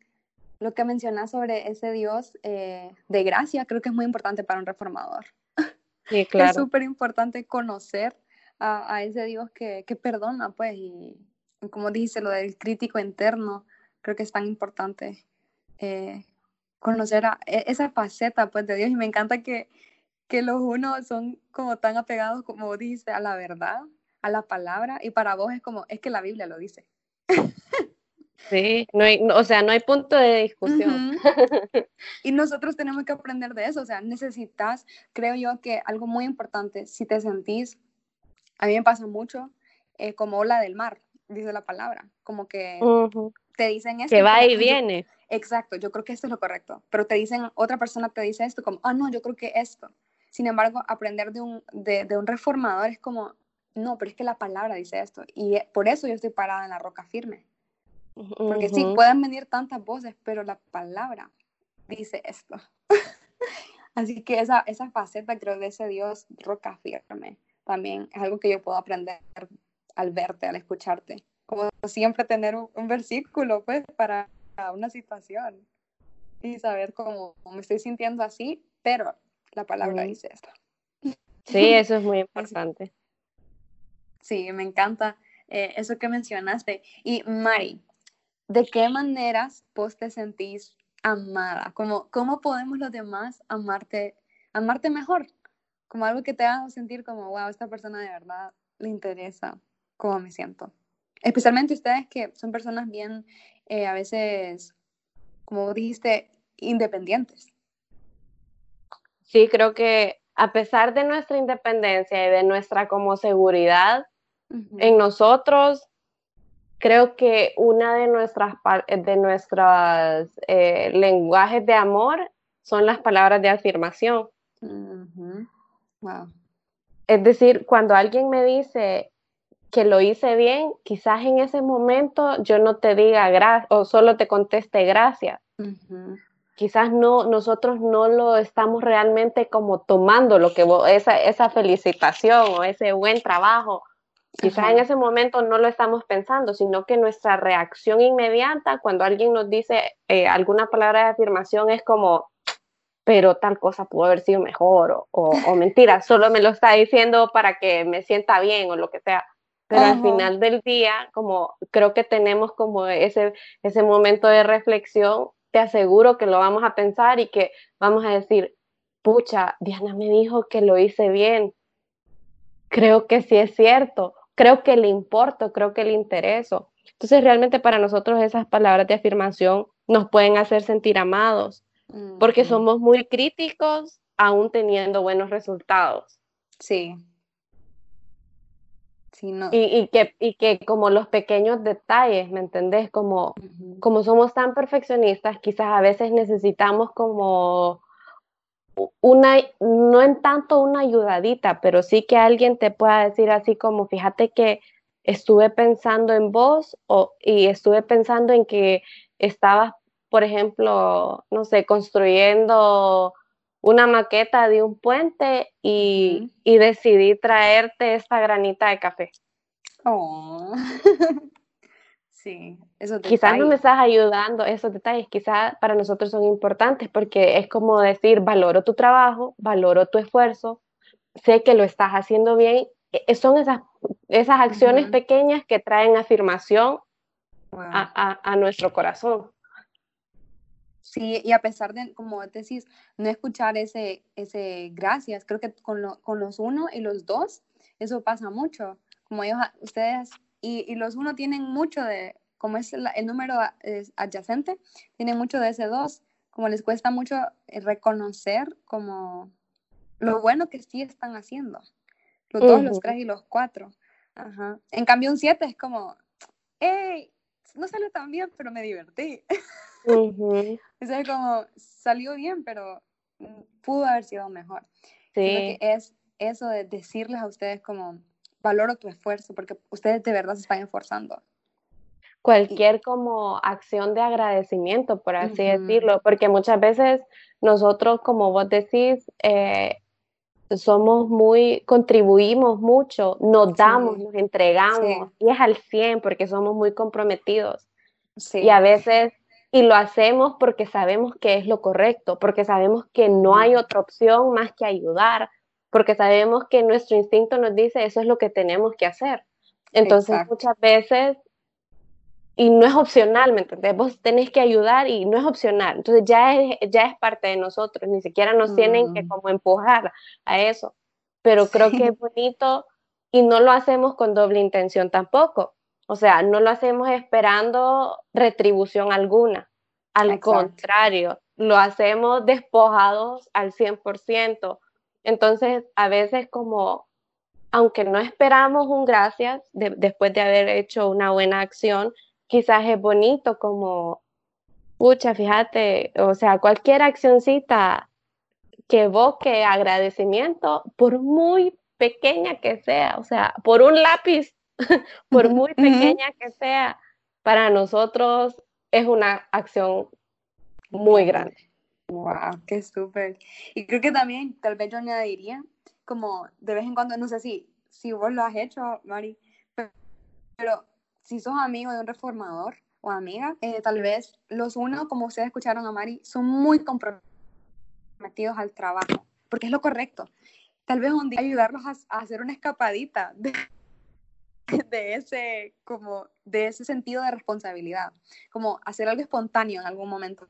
Speaker 1: lo que mencionas sobre ese Dios eh, de gracia, creo que es muy importante para un reformador. [laughs] Sí, claro. es súper importante conocer a, ese Dios que, perdona, pues, y, como dice lo del crítico interno, creo que es tan importante eh, conocer a e, esa faceta, pues, de Dios. Y me encanta que, que los unos son como tan apegados, como dice, a la verdad, a la palabra, y para vos es como, es que la Biblia lo dice. [laughs]
Speaker 2: Sí, no hay, o sea, no hay punto de discusión. [laughs]
Speaker 1: y nosotros tenemos que aprender de eso, o sea, necesitas, creo yo que algo muy importante, si te sentís, a mí me pasa mucho, eh, como ola del mar, dice la palabra, como que te dicen esto.
Speaker 2: Que va y viene.
Speaker 1: exacto, yo creo que esto es lo correcto, pero te dicen, otra persona te dice esto, como, ah, no, yo creo que esto. Sin embargo, aprender de un, de, de un reformador es como, no, pero es que la palabra dice esto, y eh, por eso yo estoy parada en la roca firme porque sí, pueden venir tantas voces, pero la palabra dice esto. [laughs] Así que esa, esa faceta, creo, de ese Dios roca firme, también es algo que yo puedo aprender al verte, al escucharte. Como siempre tener un, versículo, pues, para una situación y saber cómo me estoy sintiendo así, pero la palabra dice esto.
Speaker 2: Sí, [laughs] eso es muy importante.
Speaker 1: Sí, me encanta eh, eso que mencionaste. Y Mari, ¿de qué maneras vos te sentís amada? ¿Cómo, ¿Cómo podemos los demás amarte, amarte mejor? Como algo que te haga sentir como, wow, esta persona de verdad le interesa cómo me siento. Especialmente ustedes que son personas bien, eh, a veces, como dijiste, independientes.
Speaker 2: Sí, creo que a pesar de nuestra independencia y de nuestra como seguridad en nosotros, creo que una de nuestras de nuestros eh, lenguajes de amor son las palabras de afirmación. Es decir, cuando alguien me dice que lo hice bien, quizás en ese momento yo no te diga gracias o solo te conteste gracias. Quizás no, nosotros no lo estamos realmente como tomando lo que esa, esa felicitación o ese buen trabajo Quizás en ese momento no lo estamos pensando, sino que nuestra reacción inmediata cuando alguien nos dice eh, alguna palabra de afirmación es como, pero tal cosa pudo haber sido mejor o, [laughs] mentira, solo me lo está diciendo para que me sienta bien o lo que sea. Pero al final del día, como creo que tenemos como ese, ese momento de reflexión, te aseguro que lo vamos a pensar y que vamos a decir, pucha, Diana me dijo que lo hice bien, creo que sí es cierto, creo que le importo, creo que le intereso. Entonces realmente para nosotros esas palabras de afirmación nos pueden hacer sentir amados, porque somos muy críticos aún teniendo buenos resultados.
Speaker 1: Sí.
Speaker 2: y, que, y que como los pequeños detalles, ¿me entendés? Como, como somos tan perfeccionistas, quizás a veces necesitamos como una, no en tanto una ayudadita, pero sí que alguien te pueda decir así como, fíjate que estuve pensando en vos o, y estuve pensando en que estabas, por ejemplo, no sé, construyendo una maqueta de un puente y, decidí traerte esta granita de café.
Speaker 1: Oh. [laughs] sí,
Speaker 2: eso Quizás no me estás ayudando, esos detalles quizás para nosotros son importantes porque es como decir, valoro tu trabajo, valoro tu esfuerzo, sé que lo estás haciendo bien. E, e, son esas, esas acciones pequeñas que traen afirmación a nuestro corazón.
Speaker 1: Sí, y a pesar de, como decís, no escuchar ese, ese gracias, creo que con, con los uno y los dos, eso pasa mucho. Como ellos, ustedes, y, y los uno tienen mucho de, como es el, número adyacente, tienen mucho de ese dos, como les cuesta mucho eh, reconocer como lo bueno que sí están haciendo. Los dos, los tres y los cuatro. Ajá. En cambio, un siete es como, hey, no salió tan bien, pero me divertí. [laughs] es como, salió bien, pero pudo haber sido mejor. Sí. es eso de decirles a ustedes como, valoro tu esfuerzo, porque ustedes de verdad se están esforzando.
Speaker 2: Cualquier como acción de agradecimiento, por así decirlo, porque muchas veces nosotros, como vos decís, eh, somos muy, contribuimos mucho, nos damos, nos entregamos, y es al 100 porque somos muy comprometidos. Y a veces y lo hacemos porque sabemos que es lo correcto, porque sabemos que no hay otra opción más que ayudar, porque sabemos que nuestro instinto nos dice eso es lo que tenemos que hacer. Entonces muchas veces, y no es opcional, ¿me entendés? Vos tenés que ayudar y no es opcional. Entonces ya es, ya es parte de nosotros, ni siquiera nos tienen que mm. como empujar a eso. Pero creo que es bonito y no lo hacemos con doble intención tampoco. O sea, no lo hacemos esperando retribución alguna. Al contrario, lo hacemos despojados al 100%. Entonces, a veces como, aunque no esperamos un gracias después de haber hecho una buena acción, quizás es bonito como, pucha, fíjate, o sea, cualquier accioncita que evoque agradecimiento, por muy pequeña que sea, o sea, por un lápiz [laughs] por muy pequeña que sea, para nosotros es una acción muy grande.
Speaker 1: Wow, qué súper. Y creo que también, tal vez yo añadiría, como de vez en cuando, no sé si, si vos lo has hecho, Mari, pero, si sos amigo de un reformador o amiga, eh, tal vez los uno, como ustedes escucharon a Mari, son muy comprometidos al trabajo, porque es lo correcto. Tal vez un día ayudarlos a, a hacer una escapadita de, [laughs] de ese, como, de ese sentido de responsabilidad, como hacer algo espontáneo en algún momento,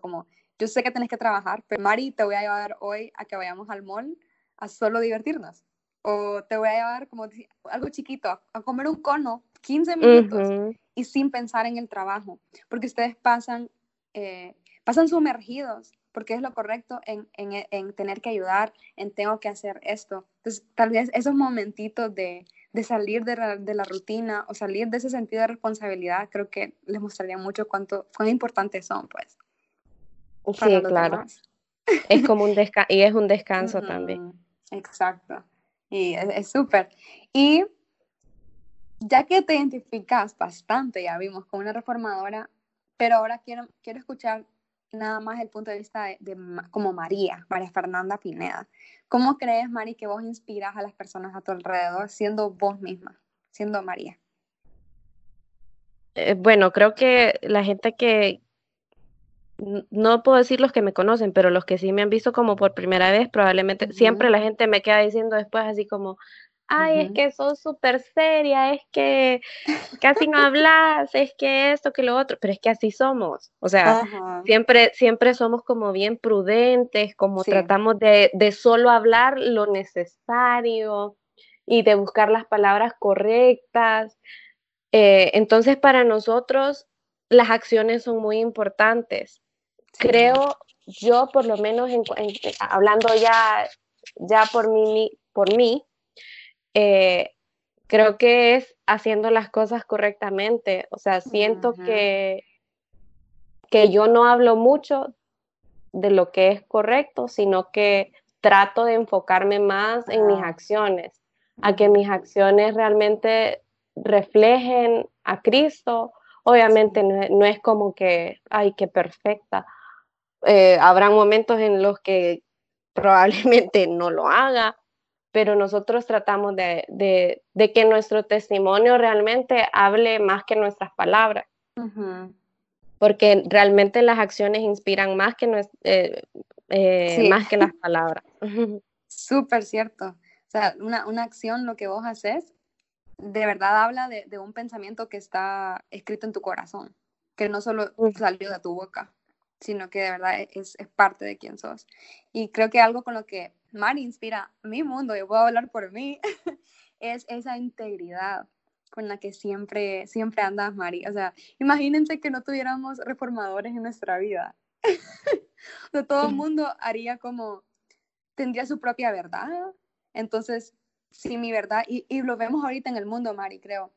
Speaker 1: como yo sé que tenés que trabajar, pero Mari, te voy a llevar hoy a que vayamos al mall a solo divertirnos. O te voy a llevar como algo chiquito, a comer un cono 15 minutos y sin pensar en el trabajo, porque ustedes pasan, eh, pasan sumergidos, porque es lo correcto en, en, en, tener que ayudar, en tengo que hacer esto. Entonces, tal vez esos momentitos de, de salir de la, de la, rutina o salir de ese sentido de responsabilidad, creo que les mostraría mucho cuánto, cuán importantes son, pues.
Speaker 2: Sí, claro. Es [laughs] como un descanso, y es un descanso también.
Speaker 1: Exacto. Y es súper. Y ya que te identificas bastante, ya vimos, como una reformadora, pero ahora quiero, quiero escuchar nada más el punto de vista de, como María, María Fernanda Pineda. ¿Cómo crees, Mari, que vos inspiras a las personas a tu alrededor siendo vos misma, siendo María?
Speaker 2: Eh, bueno, creo que la gente que, no puedo decir los que me conocen, pero los que sí me han visto como por primera vez, probablemente siempre la gente me queda diciendo después así como, ay, es que sos súper seria, es que casi no hablas, es que esto, que lo otro, pero es que así somos, o sea, siempre, siempre somos como bien prudentes, como tratamos de, de, solo hablar lo necesario y de buscar las palabras correctas. Eh, entonces, para nosotros, las acciones son muy importantes. Creo yo, por lo menos, hablando ya, ya por mí, por mí eh, creo que es haciendo las cosas correctamente. O sea, siento que, que yo no hablo mucho de lo que es correcto, sino que trato de enfocarme más en mis acciones, a que mis acciones realmente reflejen a Cristo. Obviamente no, es como que, ay, qué perfecta. Eh, habrá momentos en los que probablemente [laughs] no lo haga, pero nosotros tratamos de, que nuestro testimonio realmente hable más que nuestras palabras. Porque realmente las acciones inspiran más que, eh, eh, más que las [laughs] palabras. [laughs]
Speaker 1: Súper cierto. O sea, una, acción, lo que vos haces, de verdad habla de, de, un pensamiento que está escrito en tu corazón, que no solo salió de tu boca, sino que de verdad es, es parte de quién sos. Y creo que algo con lo que Mari inspira mi mundo, yo puedo hablar por mí, [laughs] es esa integridad con la que siempre, siempre andas, Mari. O sea, imagínense que no tuviéramos reformadores en nuestra vida. [laughs] todo el mundo haría como, tendría su propia verdad. Entonces, si mi verdad, y, y lo vemos ahorita en el mundo, Mari, creo,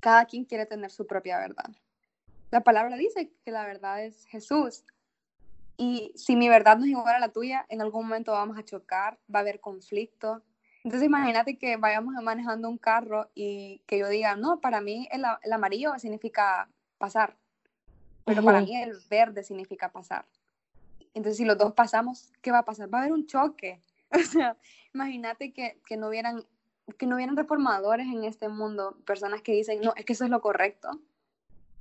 Speaker 1: cada quien quiere tener su propia verdad. La palabra dice que la verdad es Jesús. Y si mi verdad no es igual a la tuya, en algún momento vamos a chocar, va a haber conflicto. Entonces imagínate que vayamos manejando un carro y que yo diga, no, para mí el, amarillo significa pasar, pero para mí el verde significa pasar. Entonces si los dos pasamos, ¿qué va a pasar? Va a haber un choque. [laughs] O sea, imagínate que, que no hubieran que no hubieran reformadores en este mundo, personas que dicen, no, es que eso es lo correcto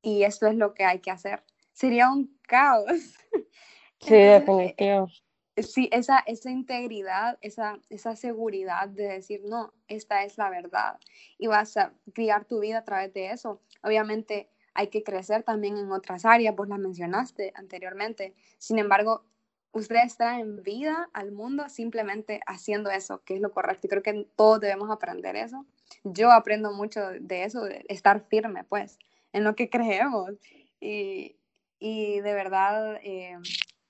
Speaker 1: y esto es lo que hay que hacer. Sería un caos. [laughs]
Speaker 2: Sí, definitivo.
Speaker 1: Sí, esa, esa integridad, esa, esa seguridad de decir, no, esta es la verdad. Y vas a criar tu vida a través de eso. Obviamente hay que crecer también en otras áreas, vos las mencionaste anteriormente. Sin embargo, ustedes traen vida al mundo simplemente haciendo eso, que es lo correcto. Y creo que todos debemos aprender eso. Yo aprendo mucho de eso, de estar firme, pues, en lo que creemos. Y, y de verdad, eh,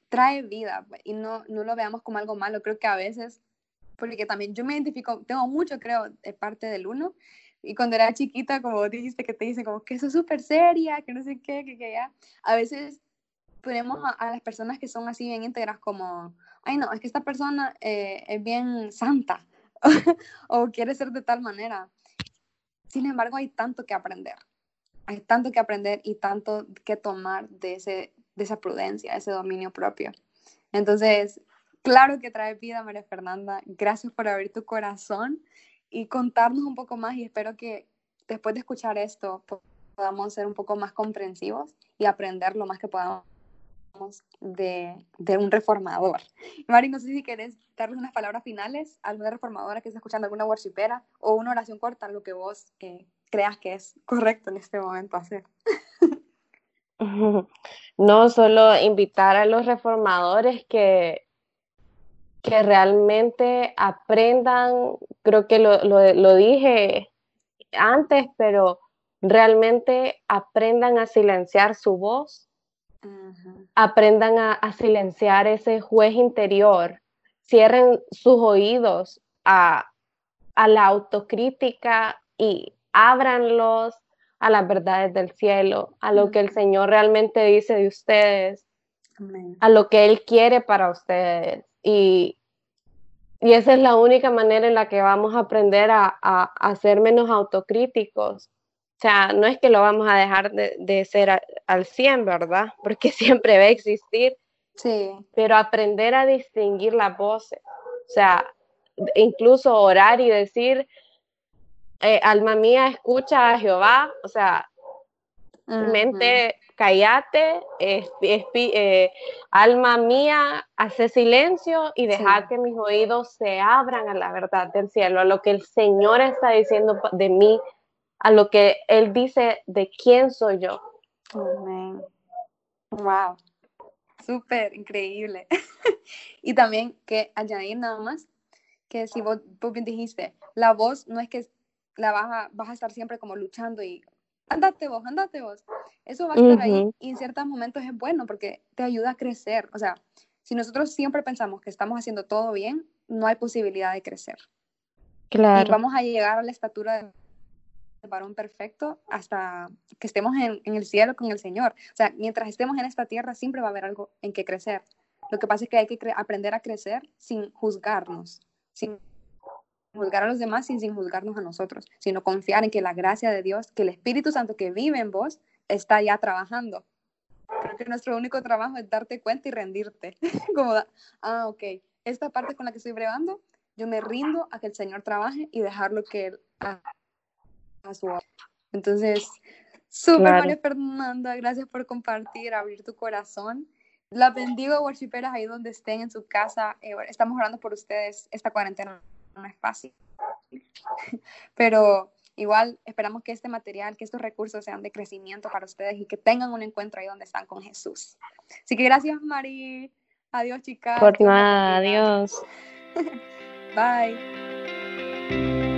Speaker 1: trae vida pues, y no, no lo veamos como algo malo. Creo que a veces, porque también yo me identifico, tengo mucho, creo, de parte del uno. Y cuando era chiquita, como dijiste, que te dicen como que eso es súper seria, que no sé qué, que, ya. A veces ponemos a, las personas que son así bien íntegras como, ay no, es que esta persona eh, es bien santa [laughs] o quiere ser de tal manera. Sin embargo, hay tanto que aprender. Tanto que aprender y tanto que tomar de ese, de esa prudencia, ese dominio propio. Entonces, claro que trae vida, María Fernanda. Gracias por abrir tu corazón y contarnos un poco más y espero que después de escuchar esto podamos ser un poco más comprensivos y aprender lo más que podamos de, de un reformador. Mari, no sé si querés darles unas palabras finales a alguna reformadora que esté escuchando, alguna worshipera o una oración corta, lo que vos eh, creas que es correcto en este momento hacer. [laughs]
Speaker 2: No solo invitar a los reformadores que, que realmente aprendan, creo que lo, lo, dije antes, pero realmente aprendan a silenciar su voz, aprendan a, a, silenciar ese juez interior, cierren sus oídos a, a la autocrítica y ábranlos a las verdades del cielo, a lo que el Señor realmente dice de ustedes, a lo que Él quiere para ustedes. Y, y, esa es la única manera en la que vamos a aprender a, a, ser menos autocríticos. O sea, no es que lo vamos a dejar de, de ser al 100, ¿verdad? [laughs] Porque siempre va a existir.
Speaker 1: Sí.
Speaker 2: Pero aprender a distinguir las voces. O sea, incluso orar y decir, eh, alma mía, escucha a Jehová, o sea, mente, callate, eh, alma mía, hace silencio y deja que mis oídos se abran a la verdad del cielo, a lo que el Señor está diciendo de mí, a lo que Él dice de quién soy yo.
Speaker 1: Amén. Wow. Súper increíble. [laughs] y también que añadir nada más que si vos, bien dijiste, la voz no es que la vas a, vas a estar siempre como luchando y andate vos, andate vos. Eso va a estar ahí y en ciertos momentos es bueno porque te ayuda a crecer. O sea, si nosotros siempre pensamos que estamos haciendo todo bien, no hay posibilidad de crecer. Claro. Y vamos a llegar a la estatura del varón perfecto hasta que estemos en, en, el cielo con el Señor. O sea, mientras estemos en esta tierra siempre va a haber algo en que crecer. Lo que pasa es que hay que aprender a crecer sin juzgarnos, sin juzgar a los demás y sin juzgarnos a nosotros, sino confiar en que la gracia de Dios, que el Espíritu Santo que vive en vos, está ya trabajando. Creo que nuestro único trabajo es darte cuenta y rendirte. [laughs] Como, ah, ok, esta parte con la que estoy brevando, yo me rindo a que el Señor trabaje y dejarlo que Él haga su obra. Entonces, súper María Fernanda, gracias por compartir, abrir tu corazón. La bendigo, worshiperas, ahí donde estén en su casa. Eh, estamos orando por ustedes. Esta cuarentena no es fácil. [laughs] Pero igual esperamos que este material, que estos recursos sean de crecimiento para ustedes y que tengan un encuentro ahí donde están con Jesús. Así que gracias, Mari. Adiós, chicas.
Speaker 2: Por nada, adiós. [laughs]
Speaker 1: Bye.